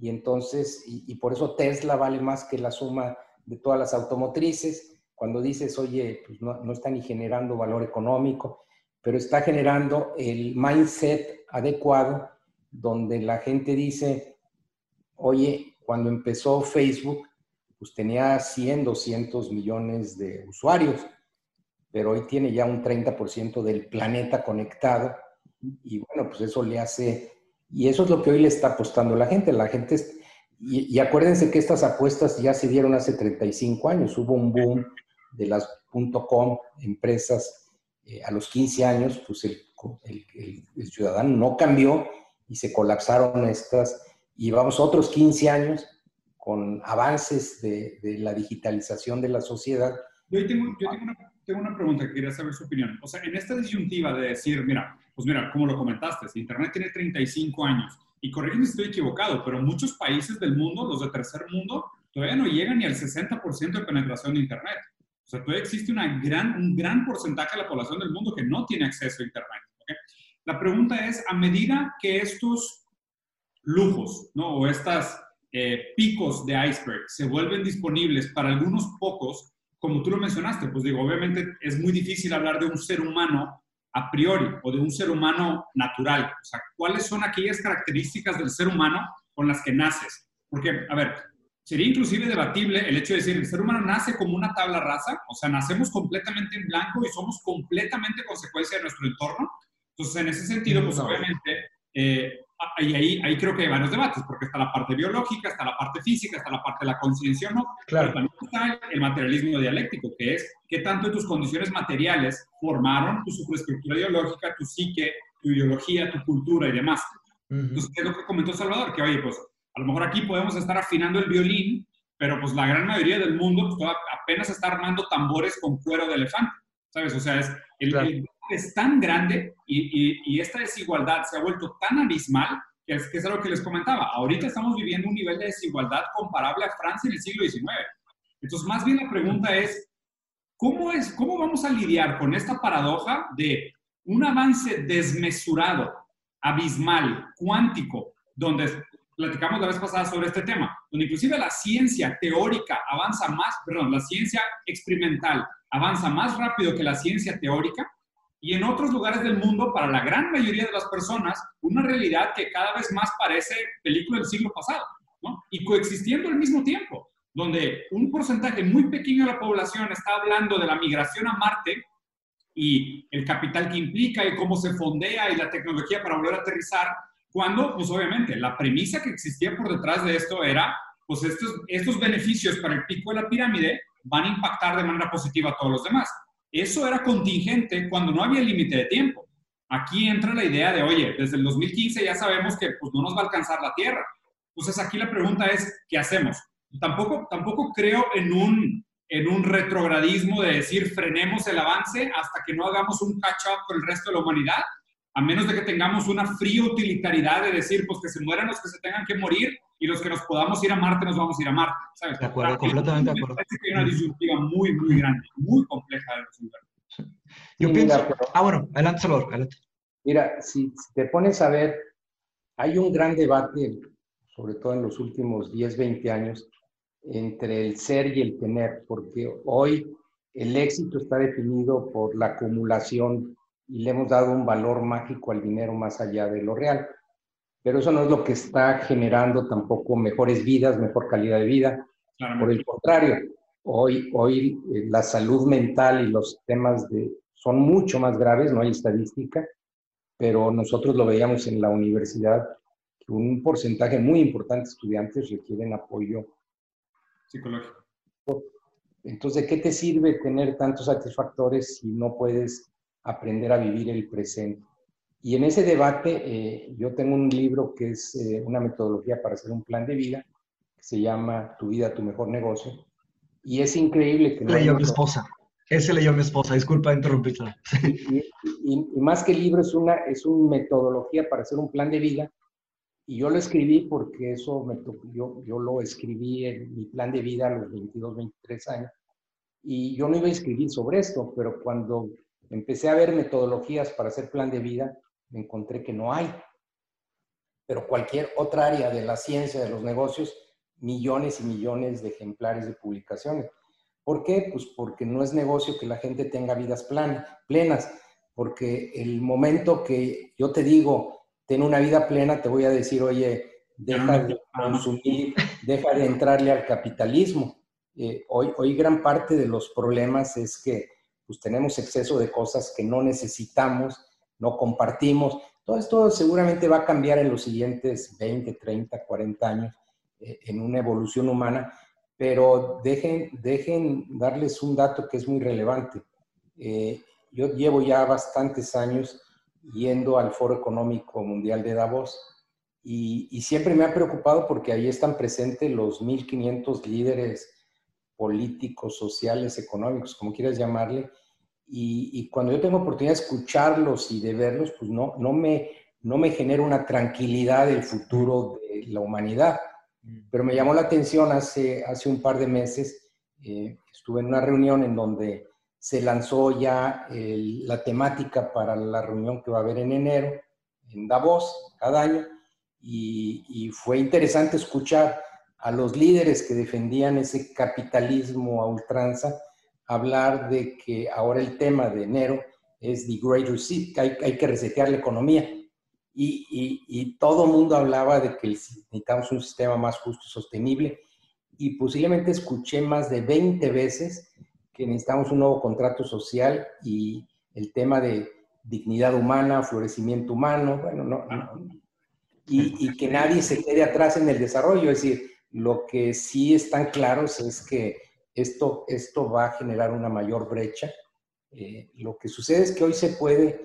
y entonces, y, por eso Tesla vale más que la suma de todas las automotrices. Cuando dices, oye, pues no, no está ni generando valor económico, pero está generando el mindset adecuado donde la gente dice, oye, cuando empezó Facebook, pues tenía 100, 200 millones de usuarios, pero hoy tiene ya un 30% del planeta conectado. Y bueno, pues eso le hace, y eso es lo que hoy le está apostando la gente. La gente, y, acuérdense que estas apuestas ya se dieron hace 35 años, hubo un boom de las .com, empresas, eh, a los 15 años, pues el, el, ciudadano no cambió y se colapsaron estas, y vamos otros 15 años con avances de, de la digitalización de la sociedad. Yo tengo, yo tengo una tengo una pregunta que quería saber su opinión. O sea, en esta disyuntiva de decir, mira, pues mira, como lo comentaste, si Internet tiene 35 años, y corrígeme si estoy equivocado, pero muchos países del mundo, los de tercer mundo, todavía no llegan ni al 60% de penetración de Internet. O sea, todavía existe una gran, un gran porcentaje de la población del mundo que no tiene acceso a Internet. La pregunta es, a medida que estos lujos, ¿no? O estas eh, picos de iceberg se vuelven disponibles para algunos pocos, como tú lo mencionaste, pues digo, obviamente es muy difícil hablar de un ser humano a priori o de un ser humano natural. O sea, ¿cuáles son aquellas características del ser humano con las que naces? Porque, a ver, sería inclusive debatible el hecho de decir, el ser humano nace como una tabla rasa, o sea, nacemos completamente en blanco y somos completamente consecuencia de nuestro entorno. Entonces, en ese sentido, pues obviamente, eh, y ahí, ahí creo que hay varios debates, porque está la parte biológica, está la parte física, está la parte de la conciencia, ¿no? Claro. Pero también está el materialismo dialéctico, que es qué tanto tus condiciones materiales formaron tu superestructura ideológica, tu psique, tu ideología, tu cultura y demás. Entonces, ¿qué es lo que comentó Salvador? Que, oye, pues, a lo mejor aquí podemos estar afinando el violín, pero pues la gran mayoría del mundo pues, apenas está armando tambores con cuero de elefante, ¿sabes? O sea, es el, el es tan grande y, esta desigualdad se ha vuelto tan abismal que es, que es algo que les comentaba. Ahorita estamos viviendo un nivel de desigualdad comparable a Francia en el siglo XIX. Entonces, más bien la pregunta es, ¿cómo, es, ¿cómo vamos a lidiar con esta paradoja de un avance desmesurado, abismal, cuántico, donde platicamos la vez pasada sobre este tema, donde inclusive la ciencia teórica avanza más, perdón, la ciencia experimental avanza más rápido que la ciencia teórica, y en otros lugares del mundo, para la gran mayoría de las personas, una realidad que cada vez más parece película del siglo pasado, ¿no? Y coexistiendo al mismo tiempo, donde un porcentaje muy pequeño de la población está hablando de la migración a Marte y el capital que implica y cómo se fondea y la tecnología para volver a aterrizar, cuando, pues obviamente, la premisa que existía por detrás de esto era, pues estos, estos beneficios para el pico de la pirámide van a impactar de manera positiva a todos los demás. Eso era contingente cuando no había límite de tiempo. Aquí entra la idea de, oye, desde el 2015 ya sabemos que pues, no nos va a alcanzar la Tierra. Entonces aquí la pregunta es, ¿qué hacemos? Tampoco, tampoco creo en un, en un retrogradismo de decir frenemos el avance hasta que no hagamos un catch-up con el resto de la humanidad, a menos de que tengamos una fría utilitaridad de decir, pues que se mueran los que se tengan que morir y los que nos podamos ir a Marte nos vamos a ir a Marte. ¿sabes? De acuerdo, completamente de acuerdo. Parece que hay una disyuntiva muy, muy grande, muy compleja de resolver. Yo pienso... ah, bueno, adelante, Salvador, adelante. Mira, si te pones a ver, hay un gran debate, sobre todo en los últimos 10, 20 años, entre el ser y el tener, porque hoy el éxito está definido por la acumulación y le hemos dado un valor mágico al dinero más allá de lo real. Pero eso no es lo que está generando tampoco mejores vidas, mejor calidad de vida. Por el contrario, hoy, hoy eh, la salud mental y los temas de, son mucho más graves, no hay estadística, pero nosotros lo veíamos en la universidad, que un porcentaje muy importante de estudiantes requieren apoyo psicológico. Entonces, ¿qué te sirve tener tantos satisfactores si no puedes aprender a vivir el presente. Y en ese debate eh, yo tengo un libro que es eh, una metodología para hacer un plan de vida, que se llama Tu vida, tu mejor negocio. Y es increíble que... No leyó mi esposa. Ese leyó mi esposa, disculpa interrumpirla. Y, y, y, más que libro es una, es una metodología para hacer un plan de vida. Y yo lo escribí porque eso me yo, yo lo escribí en mi plan de vida a los 22, 23 años. Y yo no iba a escribir sobre esto, pero cuando Empecé a ver metodologías para hacer plan de vida, me encontré que no hay. Pero cualquier otra área de la ciencia, de los negocios, millones y millones de ejemplares de publicaciones. ¿Por qué? Pues porque no es negocio que la gente tenga vidas plenas, porque el momento que yo te digo, ten una vida plena, te voy a decir, oye, deja de consumir, deja de entrarle al capitalismo. Eh, hoy, hoy gran parte de los problemas es que pues, tenemos exceso de cosas que no necesitamos, no compartimos. Todo esto seguramente va a cambiar en los siguientes 20, 30, 40 años eh, en una evolución humana, pero dejen, dejen darles un dato que es muy relevante. Eh, yo llevo ya bastantes años yendo al Foro Económico Mundial de Davos y, y siempre me ha preocupado porque ahí están presentes los 1.500 líderes políticos, sociales, económicos, como quieras llamarle, y, cuando yo tengo oportunidad de escucharlos y de verlos, pues no, no, me, no me genera una tranquilidad del futuro de la humanidad. Mm. Pero me llamó la atención hace, hace un par de meses, eh, estuve en una reunión en donde se lanzó ya la temática para la reunión que va a haber en enero en Davos cada año y, y fue interesante escuchar a los líderes que defendían ese capitalismo a ultranza hablar de que ahora el tema de enero es the great reset, que hay, que resetear la economía. Y, y, y todo el mundo hablaba de que necesitamos un sistema más justo y sostenible. Y posiblemente escuché más de 20 veces que necesitamos un nuevo contrato social y el tema de dignidad humana, florecimiento humano, bueno, no, no, Y, y, que nadie se quede atrás en el desarrollo. Es decir, lo que sí están claros es que esto, esto va a generar una mayor brecha. Eh, lo que sucede es que hoy se puede,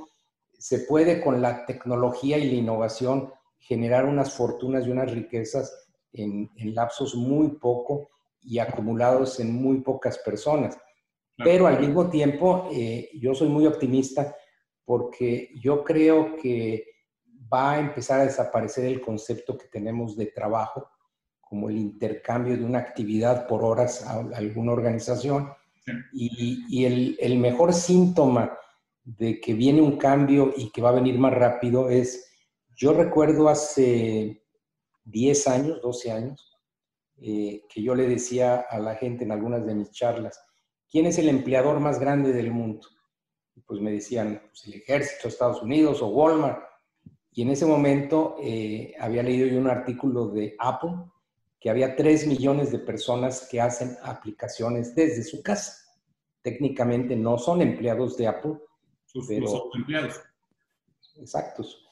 se puede con la tecnología y la innovación generar unas fortunas y unas riquezas en, lapsos muy poco y acumulados en muy pocas personas. Pero al mismo tiempo, eh, yo soy muy optimista porque yo creo que va a empezar a desaparecer el concepto que tenemos de trabajo como el intercambio de una actividad por horas a alguna organización. Y, el, el, mejor síntoma de que viene un cambio y que va a venir más rápido es, yo recuerdo hace 10 años, 12 años, eh, que yo le decía a la gente en algunas de mis charlas, ¿quién es el empleador más grande del mundo? Y pues me decían, pues el ejército de Estados Unidos o Walmart. Y en ese momento eh, había leído yo un artículo de Apple que había 3 millones de personas que hacen aplicaciones desde su casa. Técnicamente no son empleados de Apple. Sus, pero, empleados. Exactos.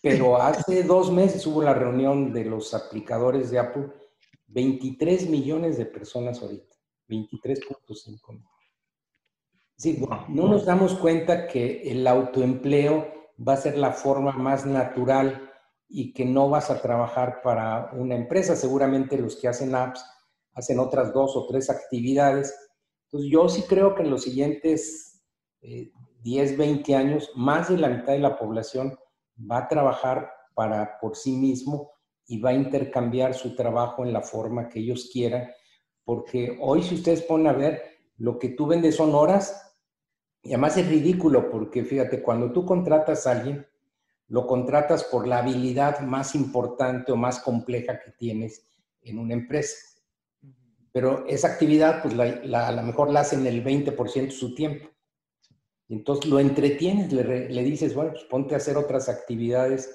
Pero *laughs* hace dos meses hubo la reunión de los aplicadores de Apple. 23 millones de personas ahorita. 23.5 millones. Sí, no nos damos cuenta que el autoempleo va a ser la forma más natural y que no vas a trabajar para una empresa. Seguramente los que hacen apps hacen otras dos o tres actividades. Entonces yo sí creo que en los siguientes 10, eh, 20 años, más de la mitad de la población va a trabajar para por sí mismo y va a intercambiar su trabajo en la forma que ellos quieran, porque hoy si ustedes ponen a ver, lo que tú vendes son horas, y además es ridículo, porque fíjate, cuando tú contratas a alguien, lo contratas por la habilidad más importante o más compleja que tienes en una empresa. Pero esa actividad, pues la, a lo mejor la hacen el 20% de su tiempo. Y entonces lo entretienes, le, le, dices, bueno, pues ponte a hacer otras actividades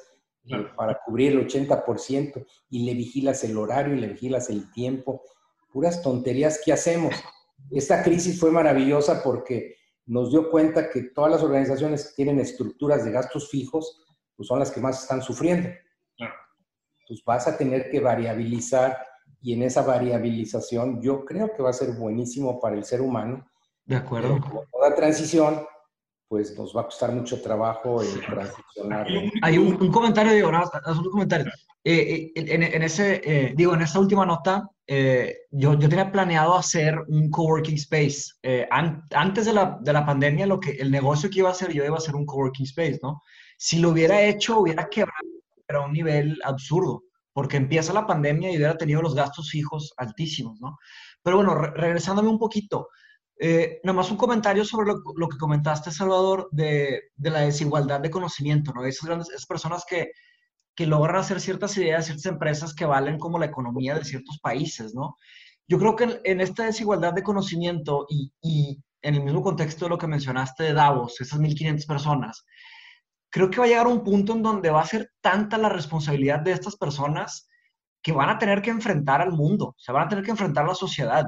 eh, para cubrir el 80% y le vigilas el horario y le vigilas el tiempo. Puras tonterías que hacemos. Esta crisis fue maravillosa porque nos dio cuenta que todas las organizaciones que tienen estructuras de gastos fijos, pues son las que más están sufriendo. Claro. Pues vas a tener que variabilizar y en esa variabilización yo creo que va a ser buenísimo para el ser humano. De acuerdo. como toda transición, pues nos va a costar mucho trabajo el transicionar. Hay un, comentario, digo, no, un comentario. Eh, eh, en, ese, eh, digo, en esa última nota, yo, yo tenía planeado hacer un coworking space. antes de la, de la pandemia, lo que, el negocio que iba a hacer yo iba a hacer un coworking space, ¿no? Si lo hubiera hecho, hubiera quebrado a un nivel absurdo, porque empieza la pandemia y hubiera tenido los gastos fijos altísimos, ¿no? Pero bueno, regresándome un poquito, eh, nada más un comentario sobre lo, que comentaste, Salvador, de, la desigualdad de conocimiento, ¿no? Esas grandes esas personas que, que logran hacer ciertas ideas, ciertas empresas que valen como la economía de ciertos países, ¿no? Yo creo que en, esta desigualdad de conocimiento y, y, en el mismo contexto de lo que mencionaste de Davos, esas 1.500 personas, creo que va a llegar un punto en donde va a ser tanta la responsabilidad de estas personas que van a tener que enfrentar al mundo, se van a tener que enfrentar a la sociedad,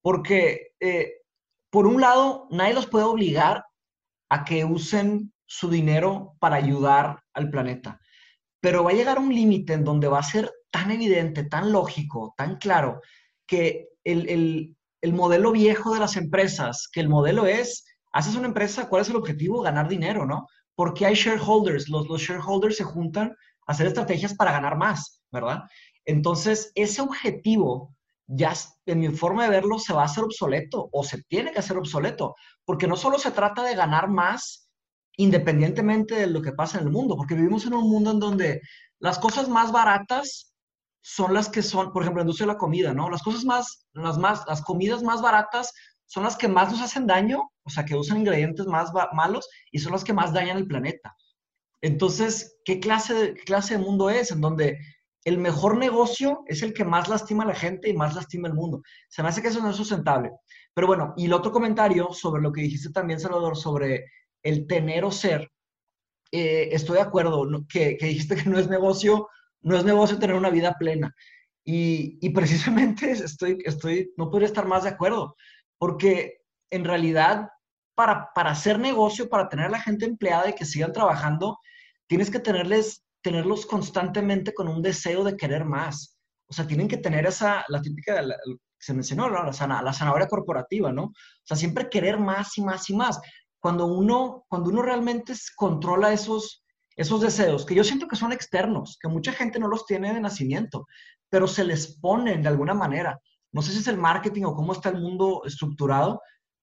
porque eh, por un lado, nadie los puede obligar a que usen su dinero para ayudar al planeta, pero va a llegar un límite en donde va a ser tan evidente, tan lógico, tan claro, que el, el modelo viejo de las empresas, que el modelo es, haces una empresa, ¿cuál es el objetivo? Ganar dinero, ¿no? Porque hay shareholders, los, los shareholders se juntan a hacer estrategias para ganar más, ¿verdad? Entonces, ese objetivo ya en mi forma de verlo se va a hacer obsoleto o se tiene que hacer obsoleto, porque no solo se trata de ganar más independientemente de lo que pasa en el mundo, porque vivimos en un mundo en donde las cosas más baratas son las que son, por ejemplo, la industria de la comida, ¿no? Las cosas más, las más, las comidas más baratas son las que más nos hacen daño, o sea, que usan ingredientes más malos y son las que más dañan el planeta. Entonces, ¿qué clase de, clase de mundo es en donde el mejor negocio es el que más lastima a la gente y más lastima el mundo. Se me hace que eso no es sustentable. Pero bueno, y el otro comentario sobre lo que dijiste también, Salvador, sobre el tener o ser, eh, estoy de acuerdo, que, dijiste que no es negocio, no es negocio tener una vida plena. Y, precisamente *laughs* estoy, estoy, no podría estar más de acuerdo, porque en realidad para, para hacer negocio, para tener a la gente empleada y que sigan trabajando, tienes que tenerles tenerlos constantemente con un deseo de querer más. O sea, tienen que tener esa, la típica, se mencionó, la, la zanahoria corporativa, ¿no? O sea, siempre querer más y más y más. Cuando uno, cuando uno realmente controla esos, esos deseos, que yo siento que son externos, que mucha gente no los tiene de nacimiento, pero se les ponen de alguna manera. No sé si es el marketing o cómo está el mundo estructurado,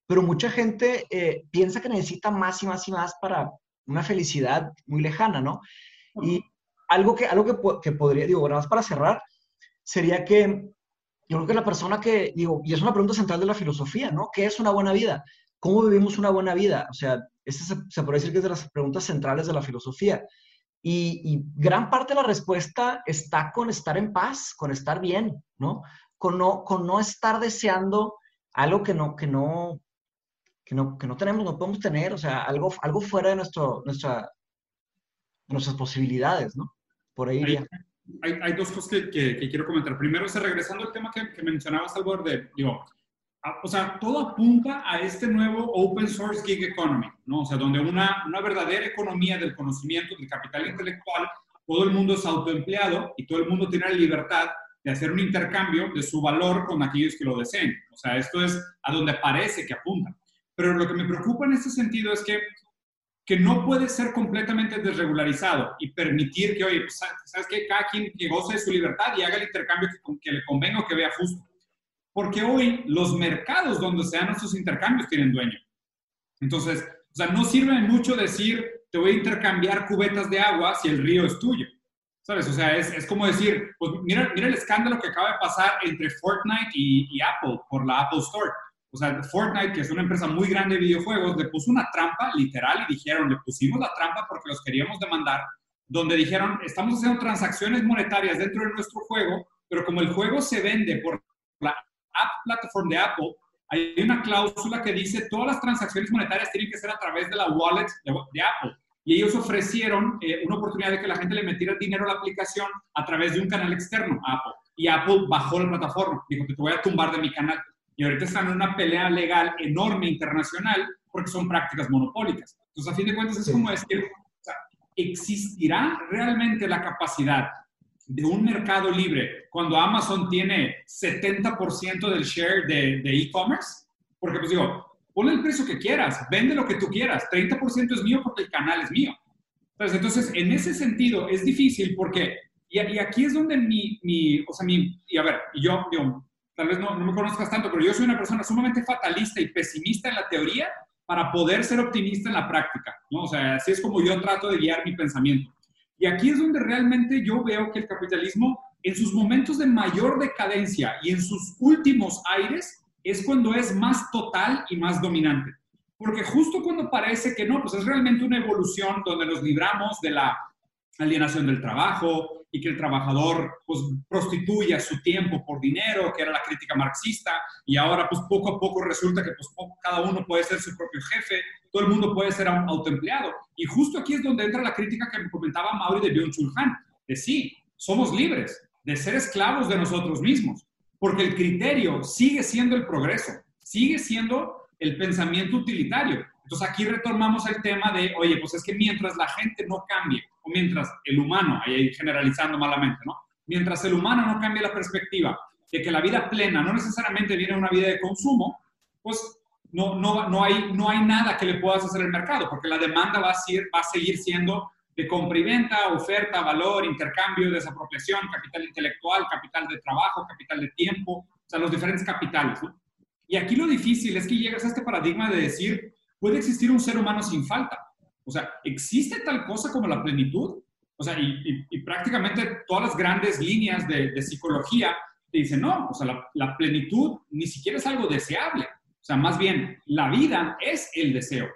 pero mucha gente eh, piensa que necesita más y más y más para una felicidad muy lejana, ¿no? Y algo que, algo que, que podría, digo, nada más para cerrar, sería que yo creo que la persona que, digo, y es una pregunta central de la filosofía, ¿no? ¿Qué es una buena vida? ¿Cómo vivimos una buena vida? O sea, esa se, se puede decir que es de las preguntas centrales de la filosofía. Y, y, gran parte de la respuesta está con estar en paz, con estar bien, ¿no? Con no, con no estar deseando algo que no, que no, que no, que no tenemos, no podemos tener, o sea, algo, algo fuera de nuestro, nuestra, nuestras posibilidades, ¿no? Por ahí hay, hay, hay, dos cosas que, que, quiero comentar. Primero, es regresando al tema que, que mencionabas, Salvador, de, digo, o sea, todo apunta a este nuevo open source gig economy, ¿no? O sea, donde una, una verdadera economía del conocimiento, del capital intelectual, todo el mundo es autoempleado y todo el mundo tiene la libertad de hacer un intercambio de su valor con aquellos que lo deseen. O sea, esto es a donde parece que apunta. Pero lo que me preocupa en este sentido es que que no puede ser completamente desregularizado y permitir que, oye, pues, ¿sabes qué? Cada quien que goce de su libertad y haga el intercambio que, que le convenga o que vea justo. Porque hoy los mercados donde se dan esos intercambios tienen dueño. Entonces, o sea, no sirve mucho decir, te voy a intercambiar cubetas de agua si el río es tuyo. ¿Sabes? O sea, es, es como decir, pues mira, mira el escándalo que acaba de pasar entre Fortnite y, y Apple por la Apple Store o sea, Fortnite, que es una empresa muy grande de videojuegos, le puso una trampa literal y dijeron, le pusimos la trampa porque los queríamos demandar, donde dijeron, estamos haciendo transacciones monetarias dentro de nuestro juego, pero como el juego se vende por la app platform de Apple, hay una cláusula que dice todas las transacciones monetarias tienen que ser a través de la wallet de, Apple. Y ellos ofrecieron eh, una oportunidad de que la gente le metiera dinero a la aplicación a través de un canal externo a Apple. Y Apple bajó la plataforma, dijo, te voy a tumbar de mi canal y ahorita están en una pelea legal enorme internacional porque son prácticas monopólicas. Entonces, a fin de cuentas, es como decir, ¿existirá realmente la capacidad de un mercado libre cuando Amazon tiene 70% del share de e-commerce? porque, pues digo, ponle el precio que quieras, vende lo que tú quieras, 30% es mío porque el canal es mío. Entonces, entonces en ese sentido, es difícil porque, y, y aquí es donde mi, mi, o sea, mi, y a ver, yo, yo tal vez no, no, me conozcas tanto, pero yo soy una persona sumamente fatalista y pesimista en la teoría para poder ser optimista en la práctica, ¿no? O sea, así es como yo trato de guiar mi pensamiento. Y aquí es donde realmente yo veo que el capitalismo, en sus momentos de mayor decadencia y en sus últimos aires, es cuando es más total y más dominante. Porque justo cuando parece que no, pues es realmente una evolución donde nos libramos de la alienación del trabajo, y que el trabajador pues, prostituya su tiempo por dinero, que era la crítica marxista, y ahora pues poco a poco resulta que pues cada uno puede ser su propio jefe, todo el mundo puede ser autoempleado. Y justo aquí es donde entra la crítica que me comentaba Mauri de Byung-Chul de sí, somos libres de ser esclavos de nosotros mismos, Porque el criterio sigue siendo el progreso, sigue siendo el pensamiento utilitario. Entonces aquí retomamos el tema de, oye, pues es que mientras la gente no cambie, o mientras el humano, ahí generalizando malamente, ¿no? Mientras el humano no cambie la perspectiva de que la vida plena no necesariamente viene de una vida de consumo, pues no, no, no, hay, no hay nada que le puedas hacer al mercado, porque la demanda va a, ser, va a seguir siendo de compra y venta, oferta, valor, intercambio, desapropiación, capital intelectual, capital de trabajo, capital de tiempo, o sea, los diferentes capitales. Y aquí lo difícil es que llegas a este paradigma de decir, puede existir un ser humano sin falta. O sea, ¿existe tal cosa como la plenitud? O sea, y, prácticamente todas las grandes líneas de, psicología te dicen, no, o sea, la, la plenitud ni siquiera es algo deseable. O sea, más bien, la vida es el deseo.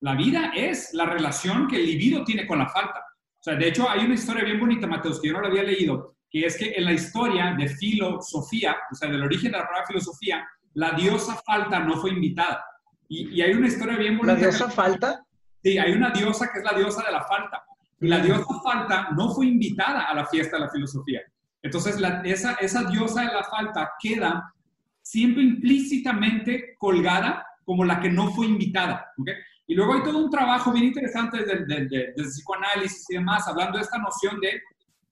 La vida es la relación que el libido tiene con la falta. O sea, de hecho, hay una historia bien bonita, Mateus, que yo no la había leído, que es que en la historia de filosofía, o sea, del origen de la palabra filosofía, la diosa falta no fue invitada. Y, hay una historia bien bonita. ¿La diosa falta? Sí, hay una diosa que es la diosa de la falta. Y la diosa falta no fue invitada a la fiesta de la filosofía. Entonces, esa, esa diosa de la falta queda siempre implícitamente colgada como la que no fue invitada. ¿okay? Y luego hay todo un trabajo bien interesante del, psicoanálisis y demás, hablando de esta noción de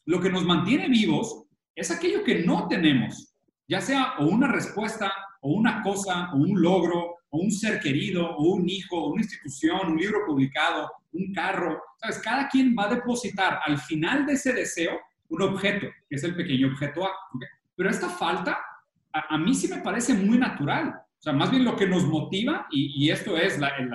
lo que nos mantiene vivos es aquello que no tenemos, ya sea o una respuesta, o una cosa, o un logro, o un ser querido, o un hijo, o una institución, un libro publicado, un carro. ¿Sabes? Cada quien va a depositar al final de ese deseo un objeto, que es el pequeño objeto A. Pero esta falta, a, a mí sí me parece muy natural. O sea, más bien lo que nos motiva, y, esto es la, el,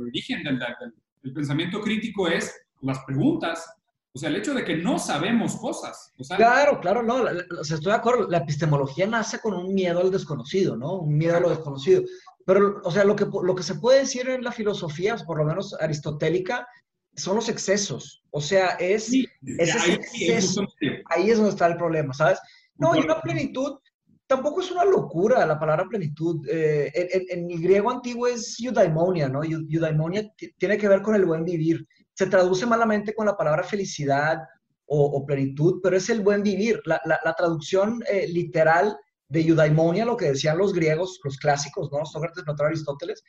origen del, pensamiento crítico, es las preguntas. O sea, el hecho de que no sabemos cosas. claro, claro, no. O sea, estoy de acuerdo. La epistemología nace con un miedo al desconocido, ¿no? Un miedo a lo desconocido. Pero, o sea, lo que, lo que se puede decir en la filosofía, por lo menos aristotélica, son los excesos. O sea, es, ese exceso. Ahí es donde está el problema, ¿sabes? No, y una plenitud tampoco es una locura la palabra plenitud. Eh, en, el griego antiguo es eudaimonia, ¿no? Eudaimonia tiene que ver con el buen vivir. Se traduce malamente con la palabra felicidad o, plenitud, pero es el buen vivir. La, traducción eh, literal de eudaimonia, lo que decían los griegos, los clásicos, ¿no? Sócrates, Platón, Aristóteles,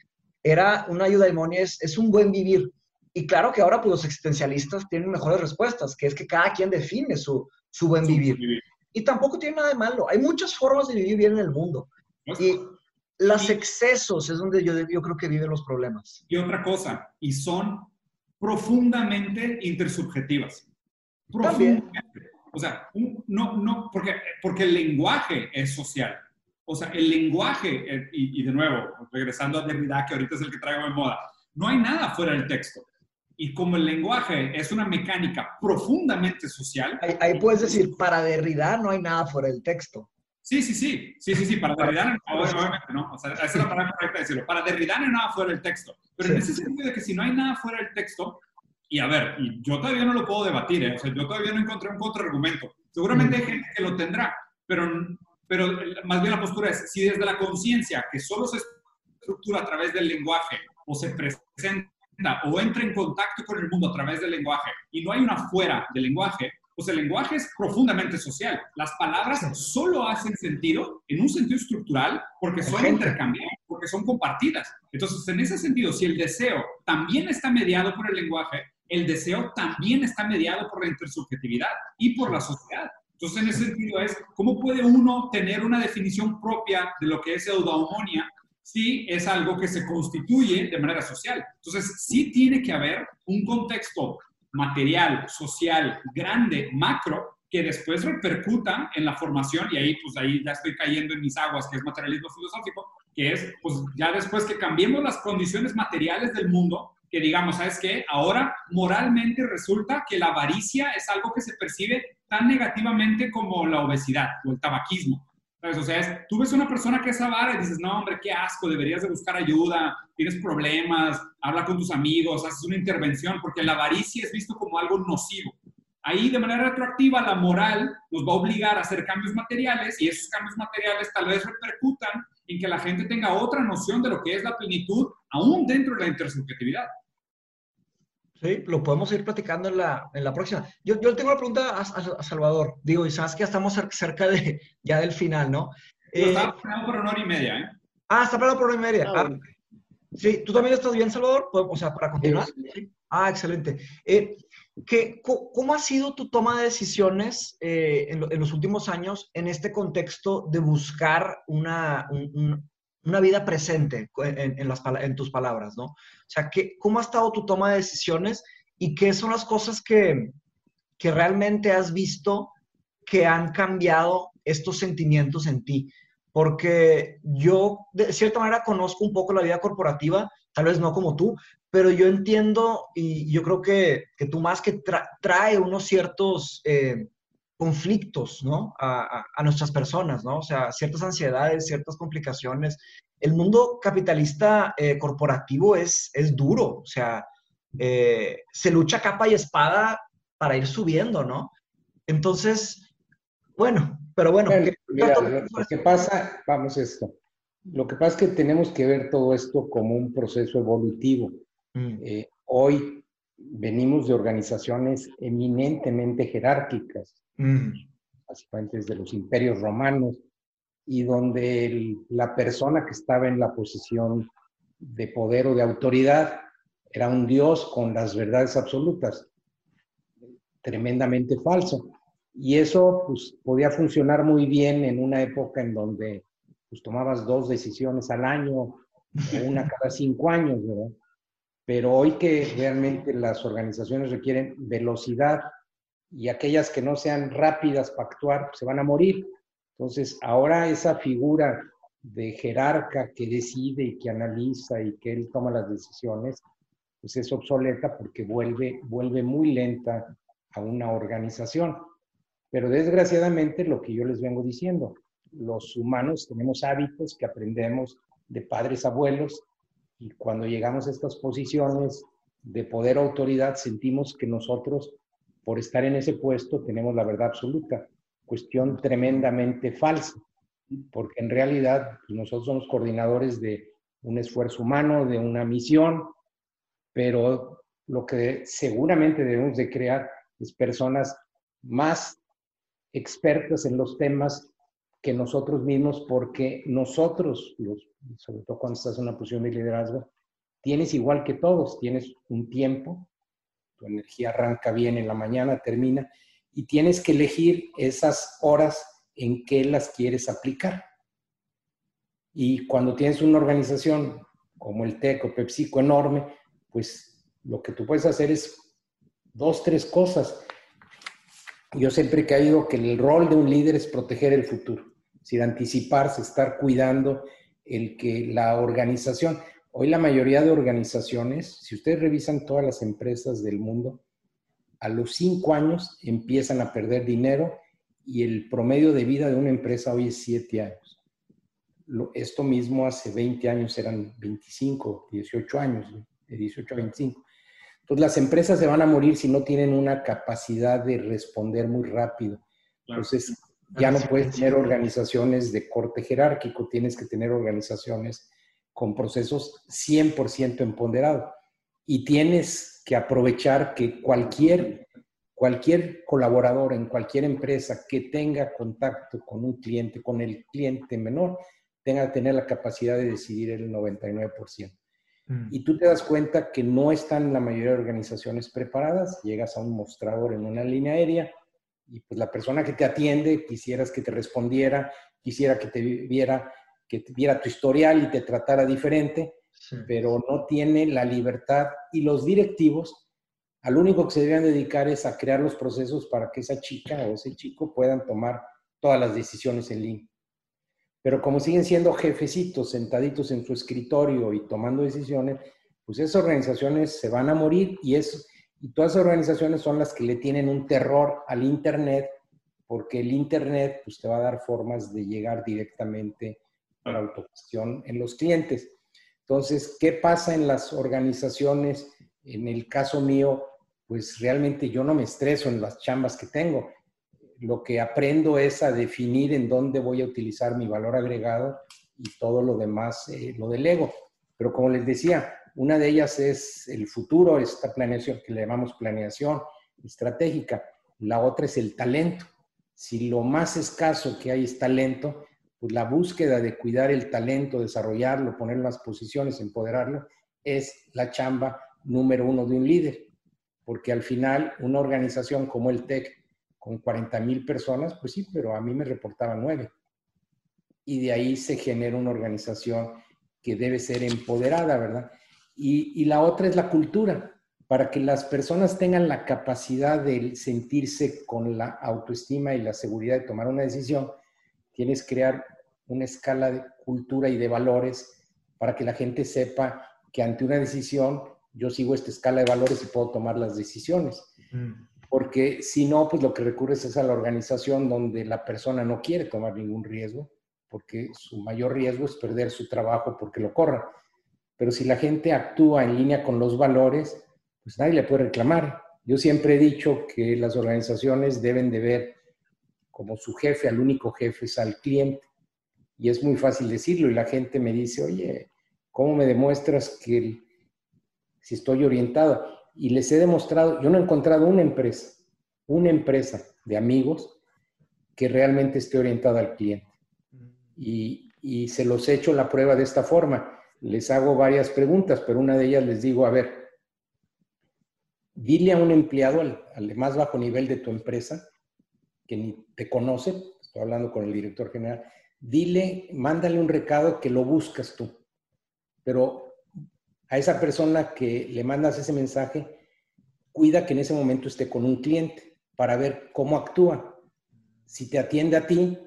era una eudaimonia, es, es un buen vivir. Y claro que ahora pues, los existencialistas tienen mejores respuestas, que es que cada quien define su, su buen vivir. Y tampoco tiene nada de malo. Hay muchas formas de vivir bien en el mundo. Y los excesos es donde yo, yo creo que viven los problemas. Y otra cosa, y son profundamente intersubjetivas. Profundamente. O sea, no, no, porque, porque el lenguaje es social. O sea, el lenguaje, eh, y, y, de nuevo, regresando a Derrida, que ahorita es el que traigo en moda, no hay nada fuera del texto. Y como el lenguaje es una mecánica profundamente social. Ahí, puedes decir, para Derrida no hay nada fuera del texto. Sí, sí, sí, sí, sí, sí, para Derrida, *laughs* obviamente, ¿no? O sea, esa es la palabra correcta de decirlo. Para Derrida no hay nada fuera del texto. Pero en ese sentido de que si no hay nada fuera del texto, y a ver, y yo todavía no lo puedo debatir, ¿eh? o sea, yo todavía no encontré un contraargumento. Seguramente hay gente que lo tendrá, pero, pero más bien la postura es, si desde la conciencia, que solo se estructura a través del lenguaje o se presenta o entra en contacto con el mundo a través del lenguaje y no hay una fuera del lenguaje, pues el lenguaje es profundamente social. Las palabras solo hacen sentido en un sentido estructural porque son intercambiadas, porque son compartidas. Entonces, en ese sentido, si el deseo también está mediado por el lenguaje, el deseo también está mediado por la intersubjetividad y por la sociedad. Entonces, en ese sentido es, ¿cómo puede uno tener una definición propia de lo que es eudaimonia sí es algo que se constituye de manera social. Entonces, sí tiene que haber un contexto material, social, grande, macro, que después repercuta en la formación, y ahí pues ahí ya estoy cayendo en mis aguas, que es materialismo filosófico, que es pues ya después que cambiemos las condiciones materiales del mundo, que digamos, ¿sabes qué? Ahora moralmente resulta que la avaricia es algo que se percibe tan negativamente como la obesidad o el tabaquismo. O sea, tú ves una persona que es avara y dices, no, hombre, qué asco, deberías de buscar ayuda, tienes problemas, habla con tus amigos, haces una intervención, porque la avaricia es visto como algo nocivo. Ahí, de manera retroactiva, la moral nos va a obligar a hacer cambios materiales y esos cambios materiales tal vez repercutan en que la gente tenga otra noción de lo que es la plenitud, aún dentro de la intersubjetividad. Sí, lo podemos ir platicando en la, en la próxima. Yo, yo tengo una pregunta a, Salvador. Digo, y sabes que ya estamos cerca de, ya del final, ¿no? está planeado por una hora y media, ¿eh? Ah, está planeado por una hora y media. Ah, sí, ¿tú también estás bien, Salvador? O sea, para continuar. Ah, excelente. Eh, ¿qué, ¿Cómo ha sido tu toma de decisiones eh, en, los últimos años en este contexto de buscar una, una vida presente en, tus palabras, ¿no? O sea, ¿qué, ¿cómo ha estado tu toma de decisiones y qué son las cosas que, que realmente has visto que han cambiado estos sentimientos en ti? Porque yo, de cierta manera, conozco un poco la vida corporativa, tal vez no como tú, pero yo entiendo y yo creo que, que tú más que trae unos ciertos eh, conflictos, ¿no? A, a, nuestras personas, ¿no? O sea, ciertas ansiedades, ciertas complicaciones. El mundo capitalista eh, corporativo es, es duro, o sea, eh, se lucha capa y espada para ir subiendo, ¿no? Entonces, bueno, pero bueno. lo, que pasa, vamos esto, lo que pasa es que tenemos que ver todo esto como un proceso evolutivo. Mm. Eh, hoy venimos de organizaciones eminentemente jerárquicas, básicamente desde los imperios romanos, y donde la persona que estaba en la posición de poder o de autoridad era un dios con las verdades absolutas, tremendamente falso. Y eso pues, podía funcionar muy bien en una época en donde pues, tomabas dos decisiones al año, una cada cinco años, ¿verdad? Pero hoy que realmente las organizaciones requieren velocidad y aquellas que no sean rápidas para actuar, pues, se van a morir. Entonces, ahora esa figura de jerarca que decide y que analiza y que él toma las decisiones, pues es obsoleta porque vuelve, vuelve muy lenta a una organización. Pero desgraciadamente lo que yo les vengo diciendo, los humanos tenemos hábitos que aprendemos de padres, abuelos, y cuando llegamos a estas posiciones de poder autoridad, sentimos que nosotros, por estar en ese puesto, tenemos la verdad absoluta. Cuestión tremendamente falsa, porque en realidad pues, nosotros somos coordinadores de un esfuerzo humano, de una misión, pero lo que seguramente debemos de crear es personas más expertas en los temas que nosotros mismos, porque nosotros, los, sobre todo cuando estás en una posición de liderazgo, tienes igual que todos, tienes un tiempo, tu energía arranca bien en la mañana, termina, y tienes que elegir esas horas en que las quieres aplicar. Y cuando tienes una organización como el TEC o PepsiCo enorme, pues lo que tú puedes hacer es dos, tres cosas. Yo siempre he creído que el rol de un líder es proteger el futuro, es decir, anticiparse, estar cuidando el que la organización, hoy la mayoría de organizaciones, si ustedes revisan todas las empresas del mundo, a los cinco años empiezan a perder dinero y el promedio de vida de una empresa hoy es siete años. Esto mismo hace 20 años eran 25, 18 años, de 18 a 25. Entonces las empresas se van a morir si no tienen una capacidad de responder muy rápido. Entonces ya no puedes tener organizaciones de corte jerárquico, tienes que tener organizaciones con procesos 100% empoderados. Y tienes que aprovechar que cualquier, cualquier colaborador en cualquier empresa que tenga contacto con un cliente, con el cliente menor, tenga que tener la capacidad de decidir el 99%. Mm. Y tú te das cuenta que no están la mayoría de organizaciones preparadas, llegas a un mostrador en una línea aérea y pues la persona que te atiende quisieras que te respondiera, quisiera que te viera, que viera tu historial y te tratara diferente, pero no tiene la libertad y los directivos al único que se deben dedicar es a crear los procesos para que esa chica o ese chico puedan tomar todas las decisiones en línea. Pero como siguen siendo jefecitos sentaditos en su escritorio y tomando decisiones, pues esas organizaciones se van a morir y, eso, y todas esas organizaciones son las que le tienen un terror al Internet, porque el Internet pues, te va a dar formas de llegar directamente a la autogestión en los clientes. Entonces, ¿qué pasa en las organizaciones? En el caso mío, pues realmente yo no me estreso en las chambas que tengo lo que aprendo es a definir en dónde voy a utilizar mi valor agregado y todo lo demás eh, lo delego. Pero como les decía, una de ellas es el futuro, esta planeación que le llamamos planeación estratégica. La otra es el talento. Si lo más escaso que hay es talento, pues la búsqueda de cuidar el talento, desarrollarlo, ponerlo en las posiciones, empoderarlo, es la chamba número uno de un líder. Porque al final, una organización como el TEC, con 40 mil personas, pues sí, pero a mí me reportaban nueve. Y de ahí se genera una organización que debe ser empoderada, ¿verdad? Y, y la otra es la cultura para que las personas tengan la capacidad de sentirse con la autoestima y la seguridad de tomar una decisión, tienes que crear una escala de cultura y de valores para que la gente sepa que ante una decisión yo sigo esta escala de valores y puedo tomar las decisiones. Mm. Porque si no, pues lo que recurres es a la organización donde la persona no quiere tomar ningún riesgo, porque su mayor riesgo es perder su trabajo porque lo corra. Pero si la gente actúa en línea con los valores, pues nadie le puede reclamar. Yo siempre he dicho que las organizaciones deben de ver como su jefe, al único jefe es al cliente. Y es muy fácil decirlo y la gente me dice, oye, ¿cómo me demuestras que si estoy orientado? Y les he demostrado, yo no he encontrado una empresa, una empresa de amigos que realmente esté orientada al cliente. Y, y se los he hecho la prueba de esta forma. Les hago varias preguntas, pero una de ellas les digo, a ver, dile a un empleado al, más bajo nivel de tu empresa, que ni te conoce, estoy hablando con el director general, dile, mándale un recado que lo buscas tú. Pero a esa persona que le mandas ese mensaje, cuida que en ese momento esté con un cliente para ver cómo actúa. Si te atiende a ti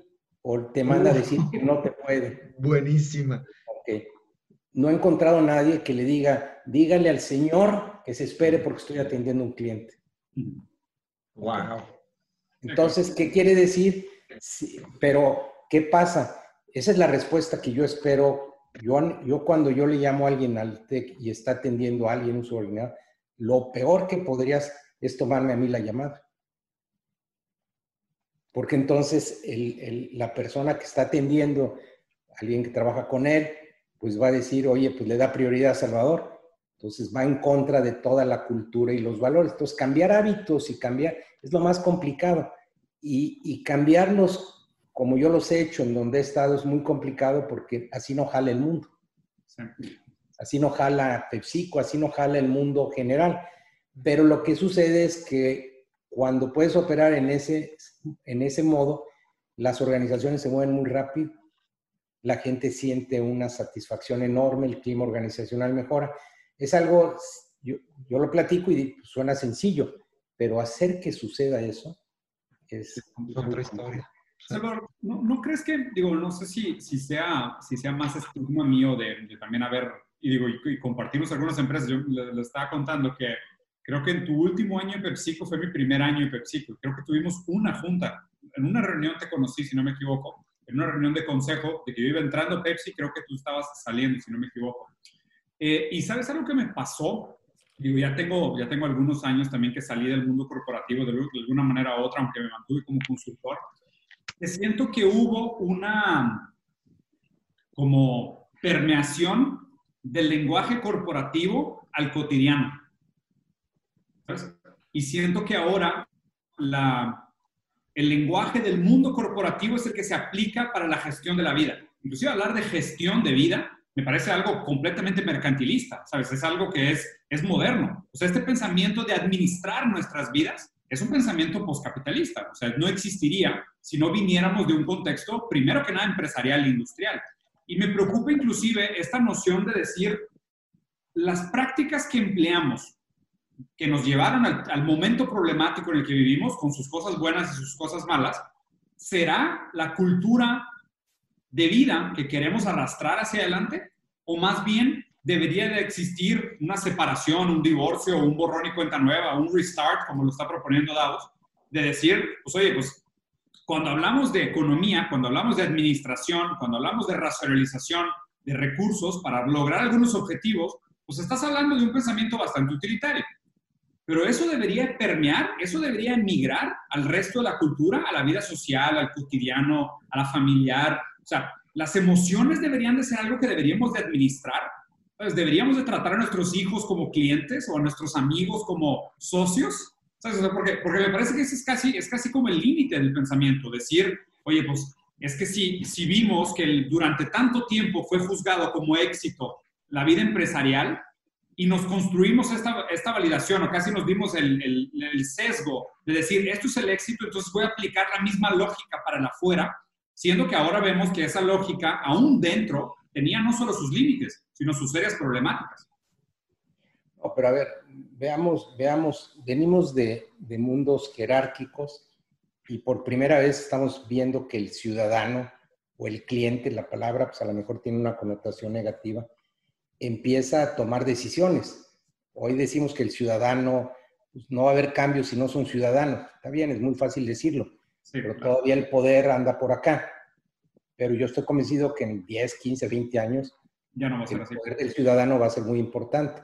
o te manda a decir que no te puede. Buenísima. Okay. No he encontrado a nadie que le diga, dígale al Señor que se espere porque estoy atendiendo a un cliente. Wow. Entonces, ¿qué quiere decir? pero, ¿qué pasa? Esa es la respuesta que yo espero. Yo, yo cuando yo le llamo a alguien al TEC y está atendiendo a alguien, un subordinado, lo peor que podrías es tomarme a mí la llamada. Porque entonces la persona que está atendiendo, alguien que trabaja con él, pues va a decir, oye, pues le da prioridad a Salvador. Entonces va en contra de toda la cultura y los valores. Entonces cambiar hábitos y cambiar es lo más complicado. Y, cambiarlos como yo los he hecho en donde he estado es muy complicado porque así no jala el mundo. Así no jala PepsiCo, así no jala el mundo general. Pero lo que sucede es que cuando puedes operar en ese, en ese modo, las organizaciones se mueven muy rápido, la gente siente una satisfacción enorme, el clima organizacional mejora es algo, yo, lo platico y suena sencillo, pero hacer que suceda eso es otra historia. Salvador, ¿no, crees que, digo, no sé si, si, sea, si sea más estigma mío de, también haber, y digo, y, compartimos algunas empresas, yo le, estaba contando que creo que en tu último año en PepsiCo fue mi primer año en PepsiCo, creo que tuvimos una junta, en una reunión te conocí, si no me equivoco, en una reunión de consejo, de que yo iba entrando a Pepsi, creo que tú estabas saliendo, si no me equivoco. Eh, y sabes algo que me pasó, digo, ya tengo, ya tengo algunos años también que salí del mundo corporativo de, alguna manera u otra, aunque me mantuve como consultor, que siento que hubo una como permeación del lenguaje corporativo al cotidiano. ¿sabes? Y siento que ahora la, el lenguaje del mundo corporativo es el que se aplica para la gestión de la vida. Inclusive hablar de gestión de vida me parece algo completamente mercantilista, ¿sabes? Es algo que es, es moderno. O sea, este pensamiento de administrar nuestras vidas es un pensamiento postcapitalista. O sea, no existiría si no viniéramos de un contexto, primero que nada, empresarial e industrial. Y me preocupa inclusive esta noción de decir, las prácticas que empleamos, que nos llevaron al momento problemático en el que vivimos, con sus cosas buenas y sus cosas malas, será la cultura de vida que queremos arrastrar hacia adelante? ¿O más bien debería de existir una separación, un divorcio, un borrón y cuenta nueva, un restart, como lo está proponiendo Davos, de decir, pues oye, pues cuando hablamos de economía, cuando hablamos de administración, cuando hablamos de racionalización de recursos para lograr algunos objetivos, pues estás hablando de un pensamiento bastante utilitario. Pero eso debería permear, eso debería migrar al resto de la cultura, a la vida social, al cotidiano, a la familiar, o sea, las emociones deberían de ser algo que deberíamos de administrar. ¿sabes? Deberíamos de tratar a nuestros hijos como clientes o a nuestros amigos como socios. porque, porque me parece que eso es casi, es casi como el límite del pensamiento. Decir, oye, pues es que si, si vimos que durante tanto tiempo fue juzgado como éxito la vida empresarial y nos construimos esta, esta validación o casi nos dimos el, sesgo de decir, esto es el éxito, entonces voy a aplicar la misma lógica para el afuera, siendo que ahora vemos que esa lógica, aún dentro, tenía no solo sus límites, sino sus serias problemáticas. No, pero a ver, veamos, veamos, venimos de, de mundos jerárquicos y por primera vez estamos viendo que el ciudadano o el cliente, la palabra, pues a lo mejor tiene una connotación negativa, empieza a tomar decisiones. Hoy decimos que el ciudadano, pues no va a haber cambios si no son ciudadanos. Está bien, es muy fácil decirlo, pero todavía el poder anda por acá. Pero yo estoy convencido que en 10, 15, 20 años ya no va a ser el así. poder del ciudadano va a ser muy importante.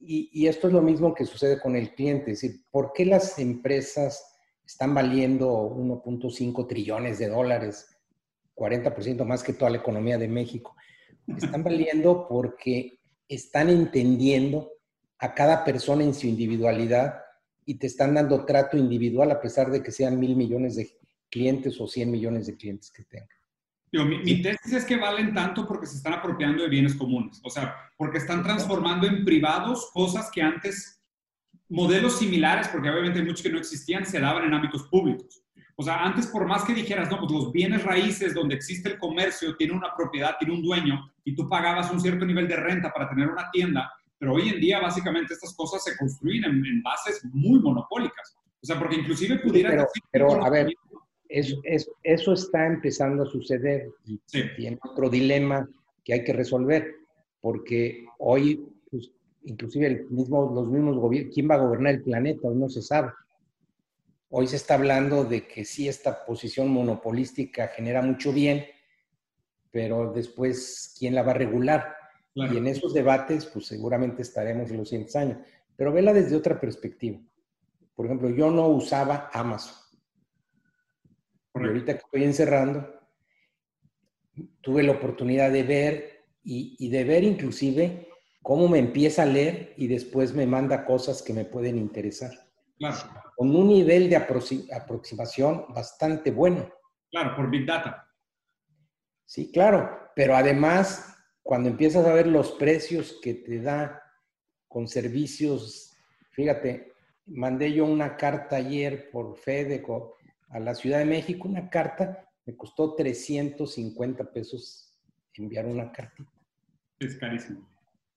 Y, y, esto es lo mismo que sucede con el cliente. Es decir, ¿por qué las empresas están valiendo 1.5 trillones de dólares, 40% más que toda la economía de México. Están *laughs* valiendo porque están entendiendo a cada persona en su individualidad y te están dando trato individual a pesar de que sean mil millones de clientes o 100 millones de clientes que tengan. Yo, mi, mi, tesis es que valen tanto porque se están apropiando de bienes comunes, o sea, porque están transformando en privados cosas que antes modelos similares, porque obviamente hay muchos que no existían, se daban en ámbitos públicos. O sea, antes por más que dijeras, no, pues los bienes raíces donde existe el comercio tiene una propiedad, tiene un dueño, y tú pagabas un cierto nivel de renta para tener una tienda, pero hoy en día básicamente estas cosas se construyen en, en bases muy monopólicas. O sea, porque inclusive pudiera... Sí, pero, pero a ver, eso, está empezando a suceder y sí. tiene otro dilema que hay que resolver, porque hoy pues, inclusive el mismo, los mismos gobiernos, quién va a gobernar el planeta, hoy no se sabe. Hoy se está hablando de que sí, esta posición monopolística genera mucho bien, pero después, ¿quién la va a regular? Claro. Y en esos debates, pues seguramente estaremos en los siguientes años. Pero vela desde otra perspectiva. Por ejemplo, yo no usaba Amazon. Y ahorita que estoy encerrando, tuve la oportunidad de ver y, y de ver inclusive cómo me empieza a leer y después me manda cosas que me pueden interesar. Claro. Con un nivel de aproximación bastante bueno. Claro, por Big Data. Sí, claro, pero además, cuando empiezas a ver los precios que te da con servicios, fíjate, mandé yo una carta ayer por FedEco a la Ciudad de México, una carta, me costó 350 pesos enviar una cartita. Es carísimo.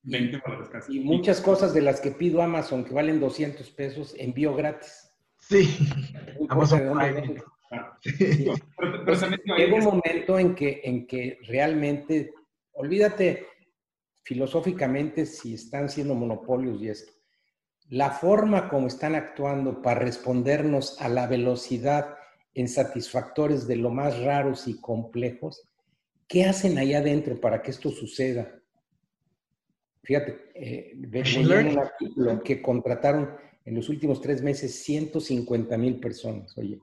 20 dólares casi. Y muchas cosas de las que pido Amazon que valen 200 pesos, envío gratis. Sí. *laughs* Amazon Prime. Sí. *laughs* Pero, pero también Llega un momento en que, en que realmente, olvídate filosóficamente si están siendo monopolios y esto. La forma como están actuando para respondernos a la velocidad en satisfactores de lo más raros y complejos, ¿qué hacen allá adentro para que esto suceda? Fíjate, eh, un artículo que contrataron en los últimos tres meses 150 mil personas. Oye,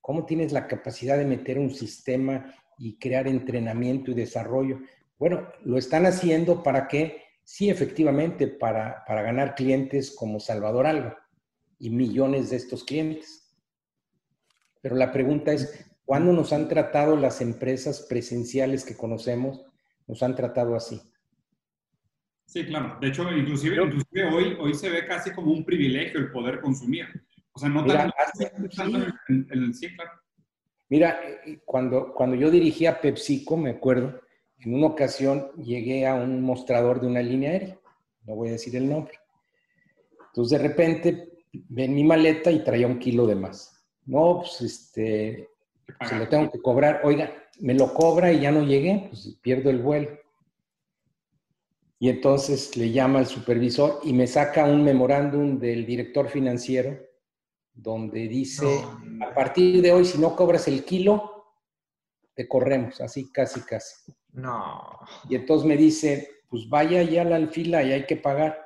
¿cómo tienes la capacidad de meter un sistema y crear entrenamiento y desarrollo? Bueno, lo están haciendo para que, sí, efectivamente, para, para ganar clientes como Salvador Alba y millones de estos clientes. Pero la pregunta es, ¿cuándo nos han tratado las empresas presenciales que conocemos? Nos han tratado así. Sí, claro. De hecho, inclusive, inclusive hoy, hoy se ve casi como un privilegio el poder consumir. O sea, no Mira, tan, sí. en, en, sí, claro. Mira, eh, cuando, cuando yo dirigía PepsiCo, me acuerdo, en una ocasión llegué a un mostrador de una línea aérea, no voy a decir el nombre. Entonces, de repente, ven mi maleta y traía un kilo de más. No, pues, este, se lo tengo que cobrar. Oiga, me lo cobra y ya no llegué, pues pierdo el vuelo. Y entonces le llama al supervisor y me saca un memorándum del director financiero donde dice, no. a partir de hoy, si no cobras el kilo, te corremos, así casi, casi. No. Y entonces me dice, pues vaya ya a la fila y hay que pagar.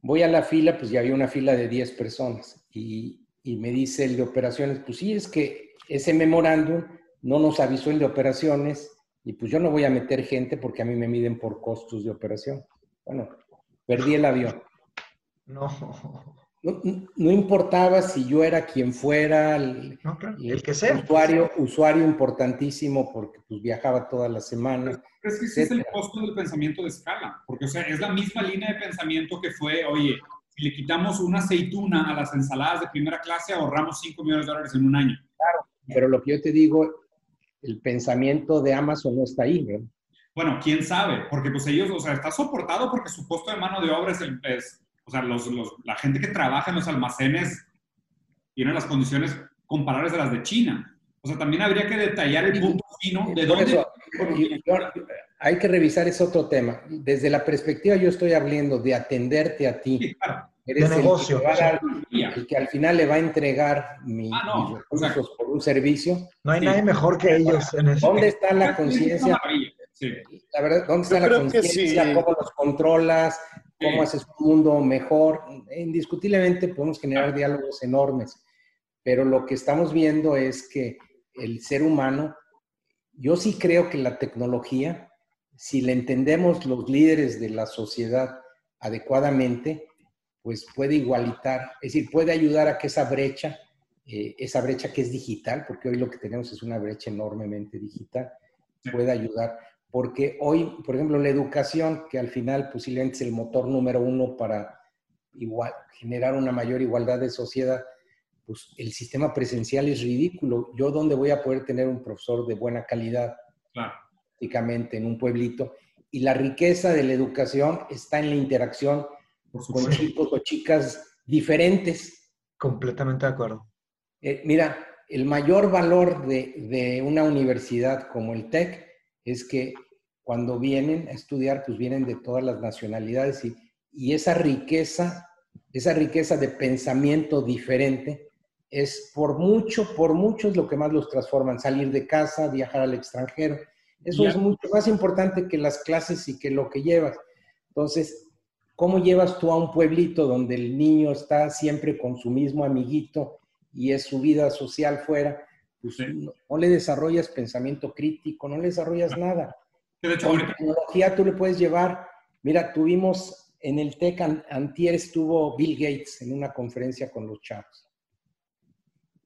Voy a la fila, pues ya había una fila de 10 personas. Y, y me dice el de operaciones, pues sí, es que ese memorándum no nos avisó el de operaciones y pues yo no voy a meter gente porque a mí me miden por costos de operación. Bueno, perdí el avión. No. No, importaba si yo era quien fuera, el, el que sea. Usuario, usuario importantísimo porque pues, viajaba toda la semana. Pero es que ese es el costo del pensamiento de escala, porque o sea, es la misma línea de pensamiento que fue, oye, si le quitamos una aceituna a las ensaladas de primera clase, ahorramos 5 millones de dólares en un año. Claro, pero lo que yo te digo, el pensamiento de Amazon no está ahí, ¿no? Bueno, quién sabe, porque pues ellos, o sea, está soportado porque su costo de mano de obra es, el, o sea, los, la gente que trabaja en los almacenes tiene las condiciones comparables a las de China. O sea, también habría que detallar el punto fino de dónde... hay que revisar ese otro tema. Desde la perspectiva yo estoy hablando de atenderte a ti. Eres de negocio. El que, al final le va a entregar mi, ah, mis recursos por un servicio. No hay nadie mejor que ellos en eso. ¿Dónde está la conciencia? La verdad, ¿dónde está la conciencia? ¿Cómo los controlas? ¿Cómo haces un mundo mejor? Indiscutiblemente podemos generar diálogos enormes, pero lo que estamos viendo es que el ser humano, yo sí creo que la tecnología, si la entendemos los líderes de la sociedad adecuadamente, pues puede igualitar, es decir, puede ayudar a que esa brecha, eh, esa brecha que es digital, porque hoy lo que tenemos es una brecha enormemente digital, puede ayudar. Porque hoy, por ejemplo, la educación, que al final posiblemente es el motor número uno para igual, generar una mayor igualdad de sociedad, pues el sistema presencial es ridículo. ¿Yo dónde voy a poder tener un profesor de buena calidad? Claro. Prácticamente en un pueblito. Y la riqueza de la educación está en la interacción con chicos o chicas diferentes. Completamente de acuerdo. Eh, mira, el mayor valor de, de, una universidad como el TEC es que cuando vienen a estudiar, pues vienen de todas las nacionalidades y, y esa riqueza, esa riqueza de pensamiento diferente es por mucho, por mucho es lo que más los transforman, salir de casa, viajar al extranjero. Eso es mucho más importante que las clases y que lo que llevas. Entonces, ¿Cómo llevas tú a un pueblito donde el niño está siempre con su mismo amiguito y es su vida social fuera? Pues no, le desarrollas pensamiento crítico, no le desarrollas nada. De hecho, Con tecnología tú le puedes llevar, mira, tuvimos en el TEC, antier estuvo Bill Gates en una conferencia con los chavos.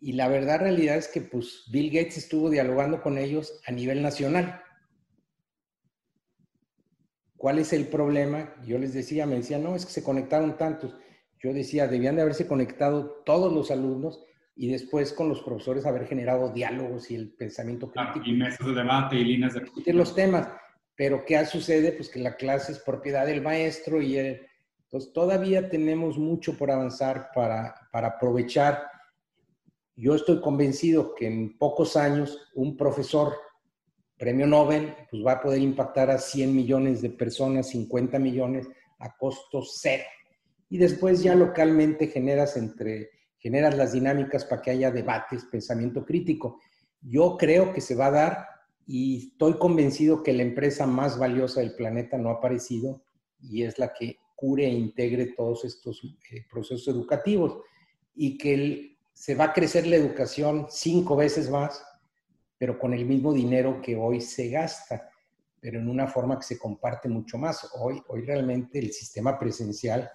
Y la verdad, realidad es que pues Bill Gates estuvo dialogando con ellos a nivel nacional. ¿Cuál es el problema? Yo les decía, me decían, no, es que se conectaron tantos. Yo decía, debían de haberse conectado todos los alumnos y después con los profesores haber generado diálogos y el pensamiento crítico. y mesas de debate y líneas de... Discutir los temas. Pero ¿qué sucede? Pues que la clase es propiedad del maestro y él... Entonces todavía tenemos mucho por avanzar para, para aprovechar. Yo estoy convencido que en pocos años un profesor premio Nobel, pues va a poder impactar a 100 millones de personas, 50 millones a costo cero. Y después ya localmente generas entre generas las dinámicas para que haya debates, pensamiento crítico. Yo creo que se va a dar y estoy convencido que la empresa más valiosa del planeta no ha aparecido y es la que cure e integre todos estos eh, procesos educativos y que se va a crecer la educación cinco veces más pero con el mismo dinero que hoy se gasta, pero en una forma que se comparte mucho más. Hoy, hoy realmente el sistema presencial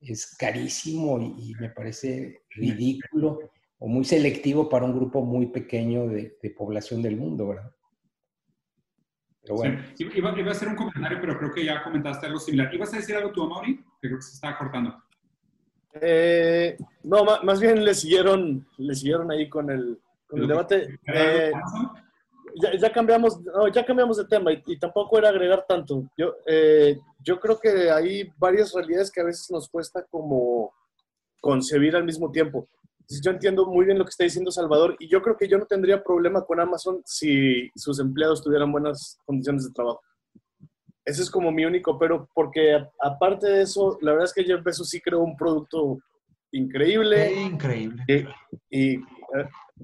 es carísimo y, me parece ridículo o muy selectivo para un grupo muy pequeño de, población del mundo, ¿verdad? Pero bueno. Iba, a hacer un comentario, pero creo que ya comentaste algo similar. ¿Ibas a decir algo tú, Amaury? Que creo que se está cortando. Eh, no, más bien le siguieron, le siguieron ahí con el, el debate. Eh, ya, cambiamos, ya cambiamos de tema y, tampoco era agregar tanto. Yo, eh, yo creo que hay varias realidades que a veces nos cuesta como concebir al mismo tiempo. Yo entiendo muy bien lo que está diciendo Salvador y yo creo que yo no tendría problema con Amazon si sus empleados tuvieran buenas condiciones de trabajo. Ese es como mi único, pero porque aparte de eso, la verdad es que Jeff Bezos sí creó un producto increíble. Increíble. y eh,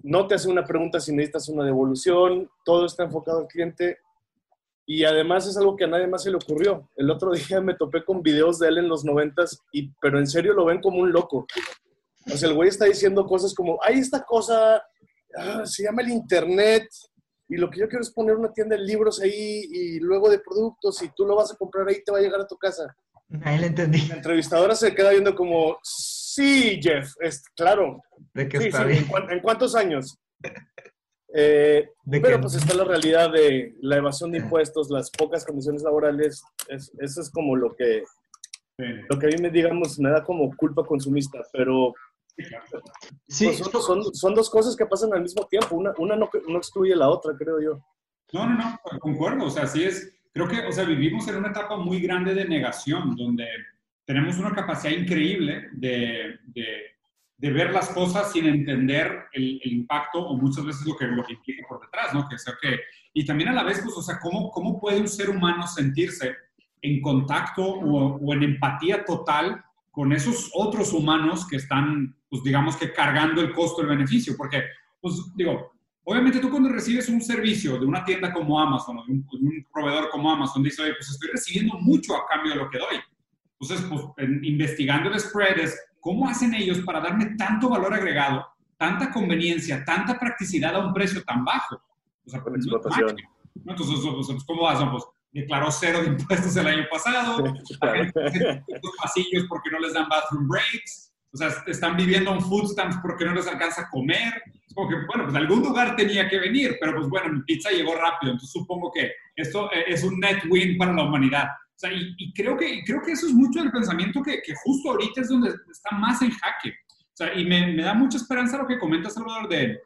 no te hace una pregunta si necesitas una devolución, todo está enfocado al cliente y además es algo que a nadie más se le ocurrió. El otro *laughs* día me topé con videos de él en los noventas, y, pero en serio lo ven como un loco. O sea, el güey está diciendo cosas como, hay esta cosa, ah, se llama el Internet, y lo que yo quiero es poner una tienda de libros ahí y luego de productos, y tú lo vas a comprar ahí, te va a llegar a tu casa. Ahí le entendí. La entrevistadora se queda viendo como, Sí, Jeff, es, claro. De que Sí, está sí, bien. ¿en, cuán- en cuántos años? Eh, De pero pues está la realidad de la evasión de impuestos, las pocas condiciones laborales, es- eso es como lo que, Sí, lo que a mí me, digamos, me da como culpa consumista, pero sí, pues, son, esto- son- son dos cosas que pasan al mismo tiempo, una, una no, no excluye la otra, creo yo. No, no, no, concuerdo. O sea, sí es, creo que, o sea, vivimos en una etapa muy grande de negación, donde tenemos una capacidad increíble de, de, de ver las cosas sin entender el, el impacto o muchas veces lo que, lo que implica por detrás, ¿no? Que sea que, y también a la vez, pues, o sea, ¿cómo, cómo puede un ser humano sentirse en contacto o, o en empatía total con esos otros humanos que están, pues, digamos que cargando el costo del beneficio? Porque, pues, digo, Obviamente tú cuando recibes un servicio de una tienda como Amazon o de un, de un proveedor como Amazon, dices, oye, pues estoy recibiendo mucho a cambio de lo que doy. Entonces, pues en- investigando el spread es, ¿cómo hacen ellos para darme tanto valor agregado, tanta conveniencia, tanta practicidad a un precio tan bajo? O sea, Con no es explotación. ¿no? Entonces, pues, pues, ¿cómo hacen? Pues declaró cero de *laughs* impuestos el año pasado, hace los pasillos porque no les dan bathroom breaks, o sea, están viviendo en food stamps porque no les alcanza a comer. Es como que, bueno, pues de algún lugar tenía que venir, pero pues bueno, mi pizza llegó rápido, entonces supongo que esto eh, es un net win para la humanidad. O sea, y, y creo, que, creo que eso es mucho del pensamiento que, que justo ahorita es donde está más en jaque. O sea, y me, me da mucha esperanza lo que comenta Salvador de,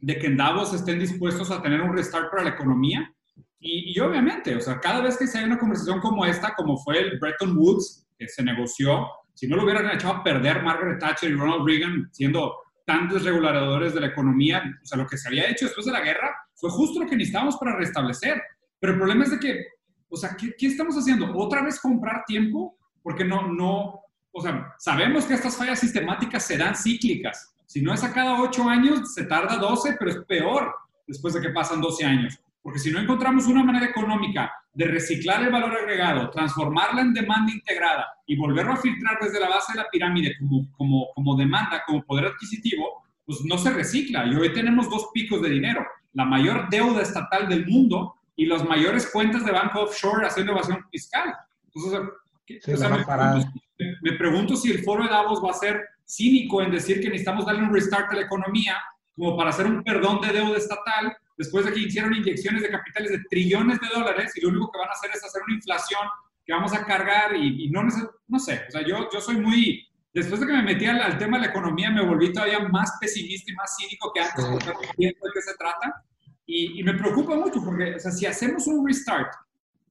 de que en Davos estén dispuestos a tener un restart para la economía. Y, y obviamente, o sea, cada vez que se hay una conversación como esta, como fue el Bretton Woods, que se negoció, si no lo hubieran echado a perder Margaret Thatcher y Ronald Reagan siendo tan desreguladores de la economía, o sea, lo que se había hecho después de la guerra fue justo lo que necesitábamos para restablecer. Pero el problema es de que, o sea, ¿qué, qué estamos haciendo? ¿Otra vez comprar tiempo? Porque no, no, o sea, sabemos que estas fallas sistemáticas serán cíclicas. Si no es a cada ocho años, se tarda 12, pero es peor después de que pasan 12 años. Porque si no encontramos una manera económica de reciclar el valor agregado, transformarla en demanda integrada y volverlo a filtrar desde la base de la pirámide como, como, como demanda, como poder adquisitivo, pues no se recicla. Y hoy tenemos dos picos de dinero. La mayor deuda estatal del mundo y las mayores cuentas de banco offshore haciendo evasión fiscal. Entonces, ¿qué- Sí, o sea, me, pregunto, me- me pregunto si el foro de Davos va a ser cínico en decir que necesitamos darle un restart a la economía como para hacer un perdón de deuda estatal después de que hicieron inyecciones de capitales de trillones de dólares y lo único que van a hacer es hacer una inflación que vamos a cargar y, y no, no sé, o sea, yo, yo soy muy, después de que me metí al, al tema de la economía me volví todavía más pesimista y más cínico que antes porque no entiendo de qué se trata y, y me preocupa mucho porque, o sea, si hacemos un restart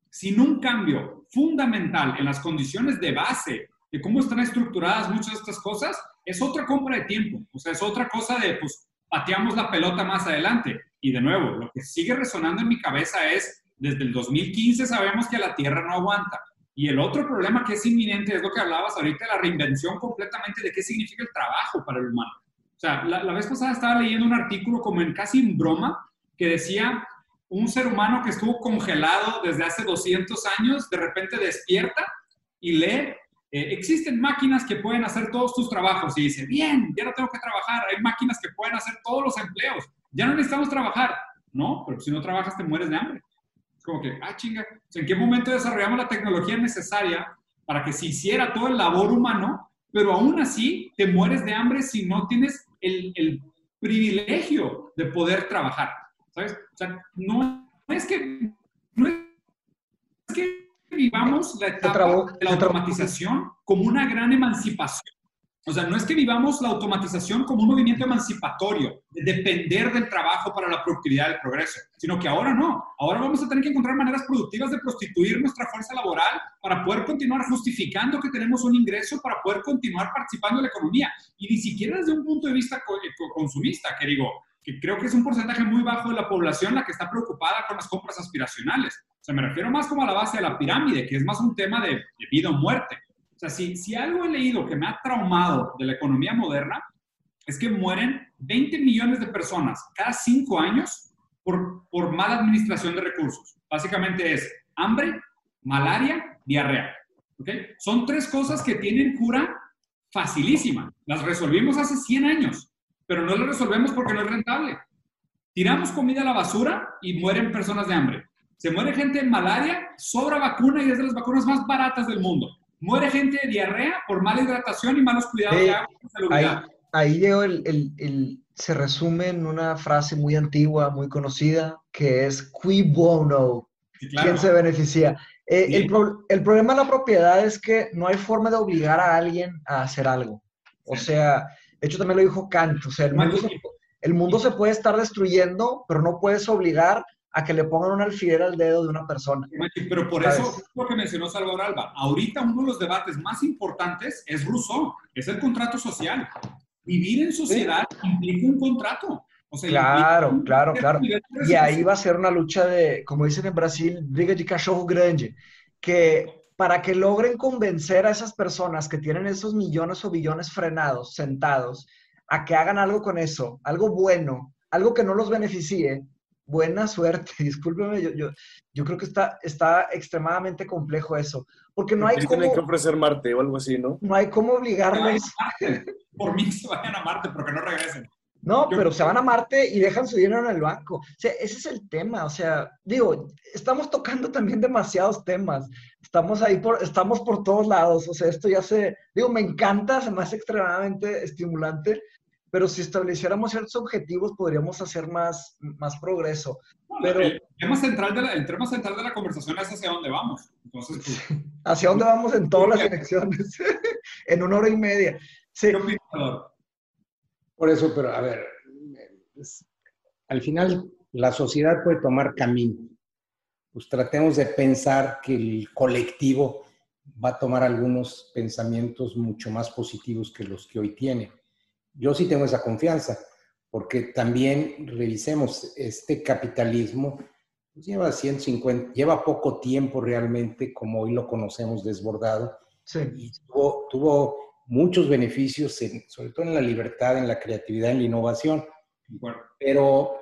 sin un cambio fundamental en las condiciones de base de cómo están estructuradas muchas de estas cosas, es otra compra de tiempo. O sea, es otra cosa de, pues, pateamos la pelota más adelante. Y de nuevo, lo que sigue resonando en mi cabeza es, desde el 2015 sabemos que la Tierra no aguanta. Y el otro problema que es inminente es lo que hablabas ahorita, la reinvención completamente de qué significa el trabajo para el humano. O sea, la, la vez pasada estaba leyendo un artículo como en casi en broma que decía un ser humano que estuvo congelado desde hace 200 años, de repente despierta y lee, eh, existen máquinas que pueden hacer todos tus trabajos. Y dice, bien, ya no tengo que trabajar, hay máquinas que pueden hacer todos los empleos, ya no necesitamos trabajar. No, pero si no trabajas te mueres de hambre. Es como que, ah, chinga, ¿en qué momento desarrollamos la tecnología necesaria para que se hiciera todo el labor humano, pero aún así te mueres de hambre si no tienes el, el privilegio de poder trabajar? ¿Sabes? O sea, no es que, no es que vivamos la etapa trabó, de la automatización como una gran emancipación. O sea, no es que vivamos la automatización como un movimiento emancipatorio, de depender del trabajo para la productividad del progreso, sino que ahora no. Ahora vamos a tener que encontrar maneras productivas de prostituir nuestra fuerza laboral para poder continuar justificando que tenemos un ingreso, para poder continuar participando en la economía. Y ni siquiera desde un punto de vista co- consumista, que digo, que creo que es un porcentaje muy bajo de la población la que está preocupada con las compras aspiracionales. O sea, me refiero más como a la base de la pirámide, que es más un tema de, de vida o muerte. O sea, si, si algo he leído que me ha traumado de la economía moderna, es que mueren 20 millones de personas cada cinco años por, por mala administración de recursos. Básicamente es hambre, malaria, diarrea. ¿ok? Son tres cosas que tienen cura facilísima. Las resolvimos hace 100 años, pero no las resolvemos porque no es rentable. Tiramos comida a la basura y mueren personas de hambre. Se muere gente en malaria, sobra vacuna y es de las vacunas más baratas del mundo. Muere gente de diarrea por mala hidratación y malos cuidados Sí. de agua. ahí, llegó el, se resume en una frase muy antigua, muy conocida, que es qui bono, ¿quién se beneficia? Eh, el, el, problema de la propiedad es que no hay forma de obligar a alguien a hacer algo. O sea, de hecho también lo dijo Kant, o sea, el mundo, se, el mundo se puede estar destruyendo, pero no puedes obligar a que le pongan un alfiler al dedo de una persona. Pero por eso, lo que mencionó Salvador Alba, ahorita uno de los debates más importantes es Rousseau, es el contrato social. Vivir en sociedad implica un contrato. claro, claro, claro. Y ahí va a ser una lucha de, como dicen en Brasil, briga de cachorro grande, que para que logren convencer a esas personas que tienen esos millones o billones frenados, sentados, a que hagan algo con eso, algo bueno, algo que no los beneficie, buena suerte, *laughs* discúlpeme, yo, yo, yo creo que está, está extremadamente complejo eso, porque no hay como... Tienen que ofrecer Marte o algo así, ¿no? No hay cómo obligarles... *laughs* Por mí se vayan a Marte, porque no regresen. No, pero se van a Marte y dejan su dinero en el banco. O sea, ese es el tema. O sea, digo, estamos tocando también demasiados temas. Estamos ahí por, estamos por todos lados. O sea, esto ya se, digo, me encanta, se me hace extremadamente estimulante, pero si estableciéramos ciertos objetivos podríamos hacer más, más progreso. pero, el, tema central de la, el tema central de la conversación es hacia dónde vamos. Entonces, pues, *laughs* hacia dónde vamos en todas las *laughs* elecciones, *laughs* en una hora y media. Sí. Por eso, pero a ver, al final la sociedad puede tomar camino. Pues tratemos de pensar que el colectivo va a tomar algunos pensamientos mucho más positivos que los que hoy tiene. Yo sí tengo esa confianza, porque también revisemos, este capitalismo pues, lleva 150, lleva poco tiempo realmente, como hoy lo conocemos, desbordado, y tuvo, tuvo, muchos beneficios, sobre todo en la libertad, en la creatividad, en la innovación. Pero,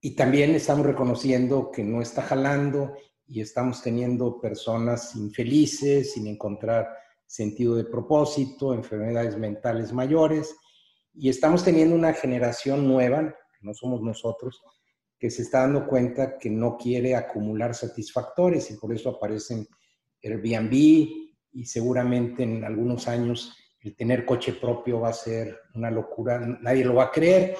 y también estamos reconociendo que no está jalando y estamos teniendo personas infelices, sin encontrar sentido de propósito, enfermedades mentales mayores y estamos teniendo una generación nueva, que no somos nosotros, que se está dando cuenta que no quiere acumular satisfactores y por eso aparecen Airbnb y seguramente en algunos años el tener coche propio va a ser una locura, nadie lo va a creer.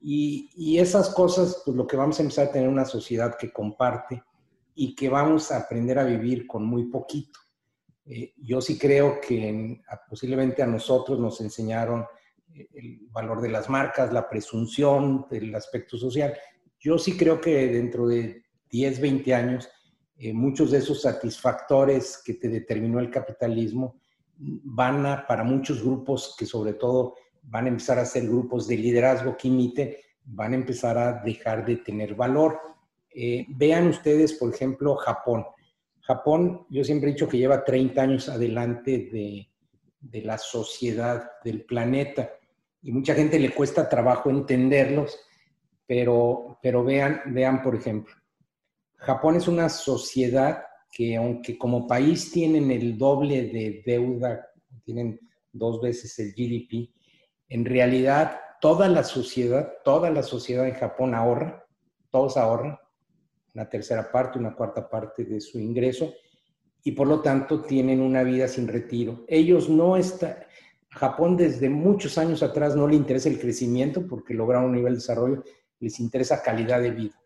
Y, y esas cosas, pues lo que vamos a empezar a tener una sociedad que comparte y que vamos a aprender a vivir con muy poquito. Eh, yo sí creo que posiblemente a nosotros nos enseñaron el valor de las marcas, la presunción del aspecto social. Yo sí creo que dentro de 10, 20 años, eh, muchos de esos satisfactores que te determinó el capitalismo van a, para muchos grupos que sobre todo van a empezar a ser grupos de liderazgo que imiten, van a empezar a dejar de tener valor. Eh, vean ustedes, por ejemplo, Japón. Japón, yo siempre he dicho que lleva 30 años adelante de, de la sociedad del planeta y mucha gente le cuesta trabajo entenderlos, pero, pero vean, vean, por ejemplo, Japón es una sociedad que aunque como país tienen el doble de deuda, tienen dos veces el GDP, en realidad toda la sociedad, toda la sociedad en Japón ahorra, todos ahorran, una tercera parte, una cuarta parte de su ingreso, y por lo tanto tienen una vida sin retiro. Ellos no están, Japón desde muchos años atrás no le interesa el crecimiento porque lograron un nivel de desarrollo, les interesa calidad de vida.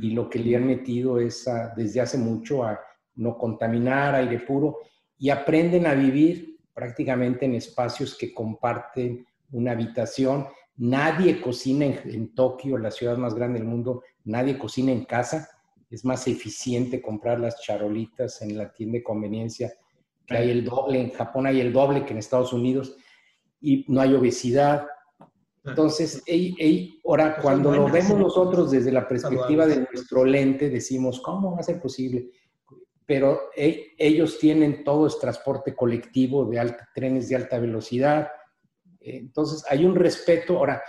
Y lo que le han metido es desde hace mucho a no contaminar, aire puro, y aprenden a vivir prácticamente en espacios que comparten una habitación. Nadie cocina en, en Tokio, la ciudad más grande del mundo, nadie cocina en casa. Es más eficiente comprar las charolitas en la tienda de conveniencia, que hay el doble, en Japón hay el doble que en Estados Unidos y no hay obesidad. Entonces, ahora cuando lo vemos nosotros desde la perspectiva de nuestro lente, decimos, ¿cómo va a ser posible? Pero ellos tienen todo el transporte colectivo de alta, trenes de alta velocidad. Entonces, hay un respeto. Ahora,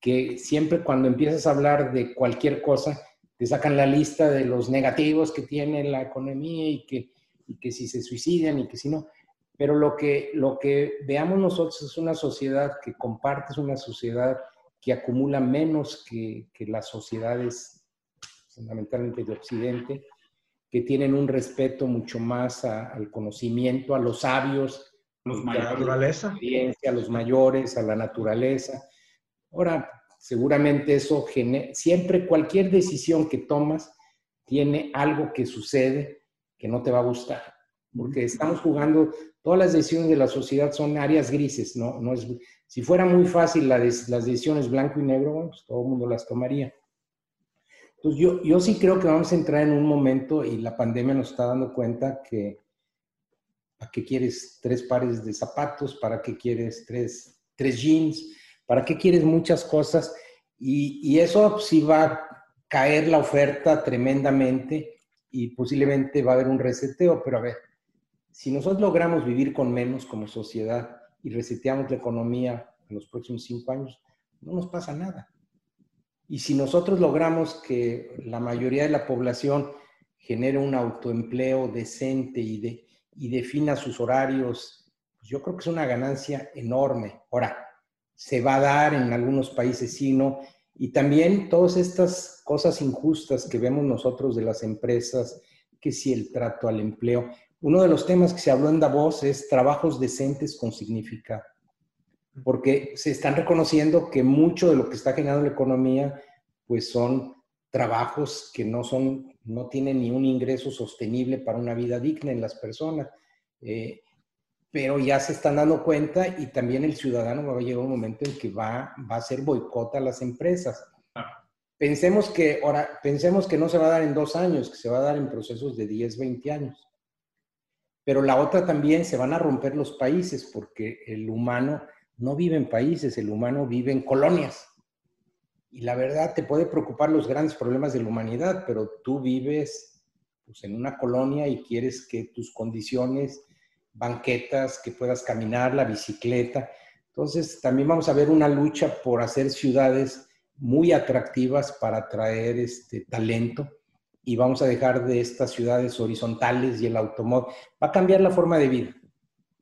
que siempre cuando empiezas a hablar de cualquier cosa, te sacan la lista de los negativos que tiene la economía y que, y que si se suicidan y que si no. Pero lo que, lo que veamos nosotros es una sociedad que comparte, es una sociedad que acumula menos que, que las sociedades fundamentalmente de Occidente, que tienen un respeto mucho más al conocimiento, a los sabios, los La mayores. naturaleza. experiencia, a los mayores, a la naturaleza. Ahora, seguramente eso genera, siempre cualquier decisión que tomas tiene algo que sucede que no te va a gustar, porque estamos jugando, todas las decisiones de la sociedad son áreas grises, ¿no? no es, si fuera muy fácil la las decisiones blanco y negro, pues todo el mundo las tomaría. Entonces yo, yo sí creo que vamos a entrar en un momento y la pandemia nos está dando cuenta que ¿Para qué quieres tres pares de zapatos? ¿Para qué quieres tres, tres jeans? ¿Para qué quieres muchas cosas? Y, y eso sí va a caer la oferta tremendamente y posiblemente va a haber un reseteo. Pero a ver, si nosotros logramos vivir con menos como sociedad y reseteamos la economía en los próximos cinco años, no nos pasa nada. Y si nosotros logramos que la mayoría de la población genere un autoempleo decente y, de, y defina sus horarios, pues yo creo que es una ganancia enorme. Ahora, se va a dar en algunos países, sí, ¿no? Y también todas estas cosas injustas que vemos nosotros de las empresas, que si el trato al empleo. Uno de los temas que se habló en Davos es trabajos decentes con significado porque se están reconociendo que mucho de lo que está generando la economía, pues son trabajos que no son, no tienen ni un ingreso sostenible para una vida digna en las personas. Eh, pero ya se están dando cuenta y también el ciudadano va a llegar un momento en que va, va a hacer boicot a las empresas. Pensemos que, ahora, pensemos que no se va a dar en dos años, que se va a dar en procesos de 10, 20 años. Pero la otra también se van a romper los países porque el humano no vive en países, el humano vive en colonias. Y la verdad te puede preocupar los grandes problemas de la humanidad, pero tú vives pues, en una colonia y quieres que tus condiciones, banquetas, que puedas caminar, la bicicleta. Entonces también vamos a ver una lucha por hacer ciudades muy atractivas para atraer este talento y vamos a dejar de estas ciudades horizontales y el automóvil. Va a cambiar la forma de vida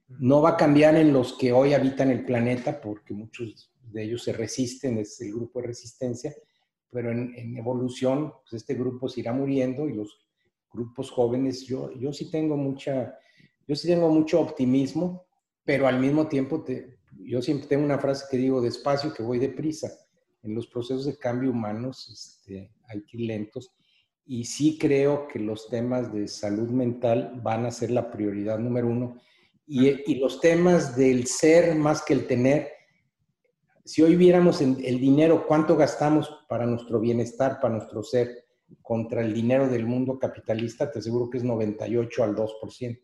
no va a cambiar en los que hoy habitan el planeta, porque muchos de ellos se resisten, es el grupo de resistencia, pero en, evolución, pues este grupo se irá muriendo y los grupos jóvenes, yo, yo sí tengo mucha, yo sí tengo mucho optimismo, pero al mismo tiempo, te, yo siempre tengo una frase que digo, despacio que voy deprisa. En los procesos de cambio humanos este, hay que ir lentos y sí creo que los temas de salud mental van a ser la prioridad número uno y, y, los temas del ser más que el tener, si hoy viéramos el dinero, cuánto gastamos para nuestro bienestar, para nuestro ser, contra el dinero del mundo capitalista, te aseguro que es 98 al 2%.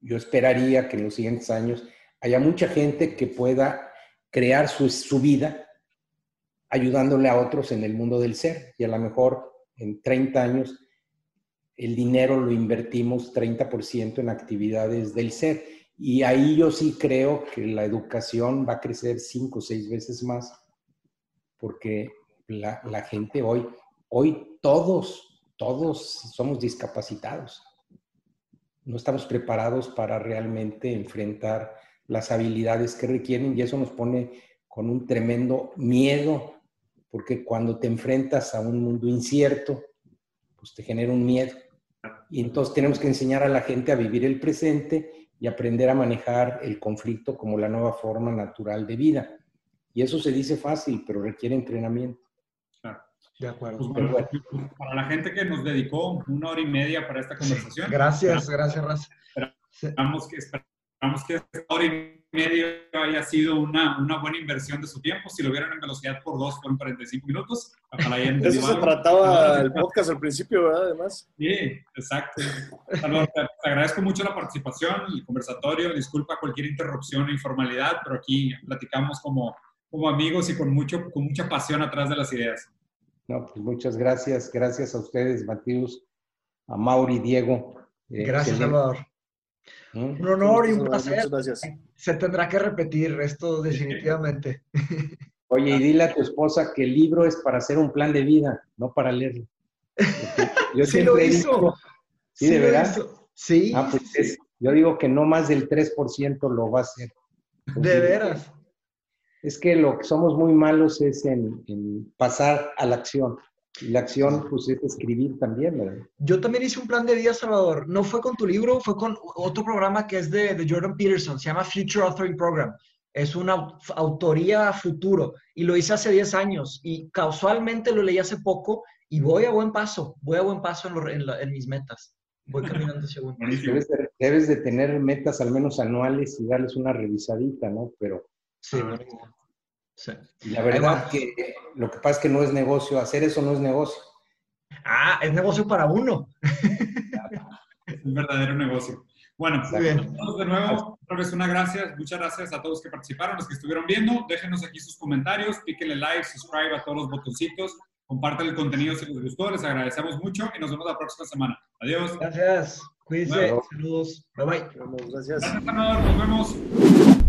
Yo esperaría que en los siguientes años haya mucha gente que pueda crear su, su vida ayudándole a otros en el mundo del ser. Y a lo mejor en 30 años el dinero lo invertimos 30% en actividades del ser. Y ahí yo sí creo que la educación va a crecer cinco o seis veces más, porque la, la, gente hoy, hoy todos, todos somos discapacitados. No estamos preparados para realmente enfrentar las habilidades que requieren y eso nos pone con un tremendo miedo, porque cuando te enfrentas a un mundo incierto, pues te genera un miedo. Y entonces tenemos que enseñar a la gente a vivir el presente y aprender a manejar el conflicto como la nueva forma natural de vida. Y eso se dice fácil, pero requiere entrenamiento. Claro. De acuerdo. Pues bueno, para la gente que nos dedicó una hora y media para esta conversación. Gracias, gracias, Raza. Esperamos que, esperamos que esta hora y media haya sido una, una buena inversión de su tiempo. Si lo vieron en velocidad por dos, fueron 45 minutos. De eso se trataba el podcast al principio, ¿verdad? Además. Sí, exacto. Salvador, te, te, agradezco mucho la participación, el conversatorio. Disculpa cualquier interrupción o informalidad, pero aquí platicamos como, como amigos y con, mucho, con mucha pasión atrás de las ideas. No, pues muchas gracias. Gracias a ustedes, Matías, a Mauri, Diego. Eh, gracias, Salvador. ¿Mm? Un honor y un placer. Se tendrá que repetir esto definitivamente. Oye, y dile a tu esposa que el libro es para hacer un plan de vida, no para leerlo. Yo *laughs* sí lo hizo. Dicho, ¿Sí, sí de verdad? Sí. Ah, pues es, yo digo que no más del 3% lo va a hacer. De veras. Es que lo que somos muy malos es en, en pasar a la acción. Y la acción, pues, es escribir también, ¿verdad? Yo también hice un plan de vida, Salvador. No fue con tu libro, fue con otro programa que es de, de Jordan Peterson, se llama Future Authoring Program. Es una autoría a futuro y lo hice hace 10 años y casualmente lo leí hace poco y voy a buen paso, voy a buen paso en, en, mis metas. Voy caminando según. Debes de, debes de tener metas al menos anuales y darles una revisadita, ¿no? Pero... Sí, bueno. Sí. la verdad que lo que pasa es que no es negocio, hacer eso no es negocio. Ah, es negocio para uno. es un verdadero negocio. Bueno, todos de nuevo, otra vez una gracias, muchas gracias a todos que participaron, los que estuvieron viendo, déjenos aquí sus comentarios, píquenle like, subscribe a todos los botoncitos, compartan el contenido si les gustó, les agradecemos mucho y nos vemos la próxima semana. Adiós. Gracias, cuídense, saludos, bye bye. Gracias. Gracias, nos vemos.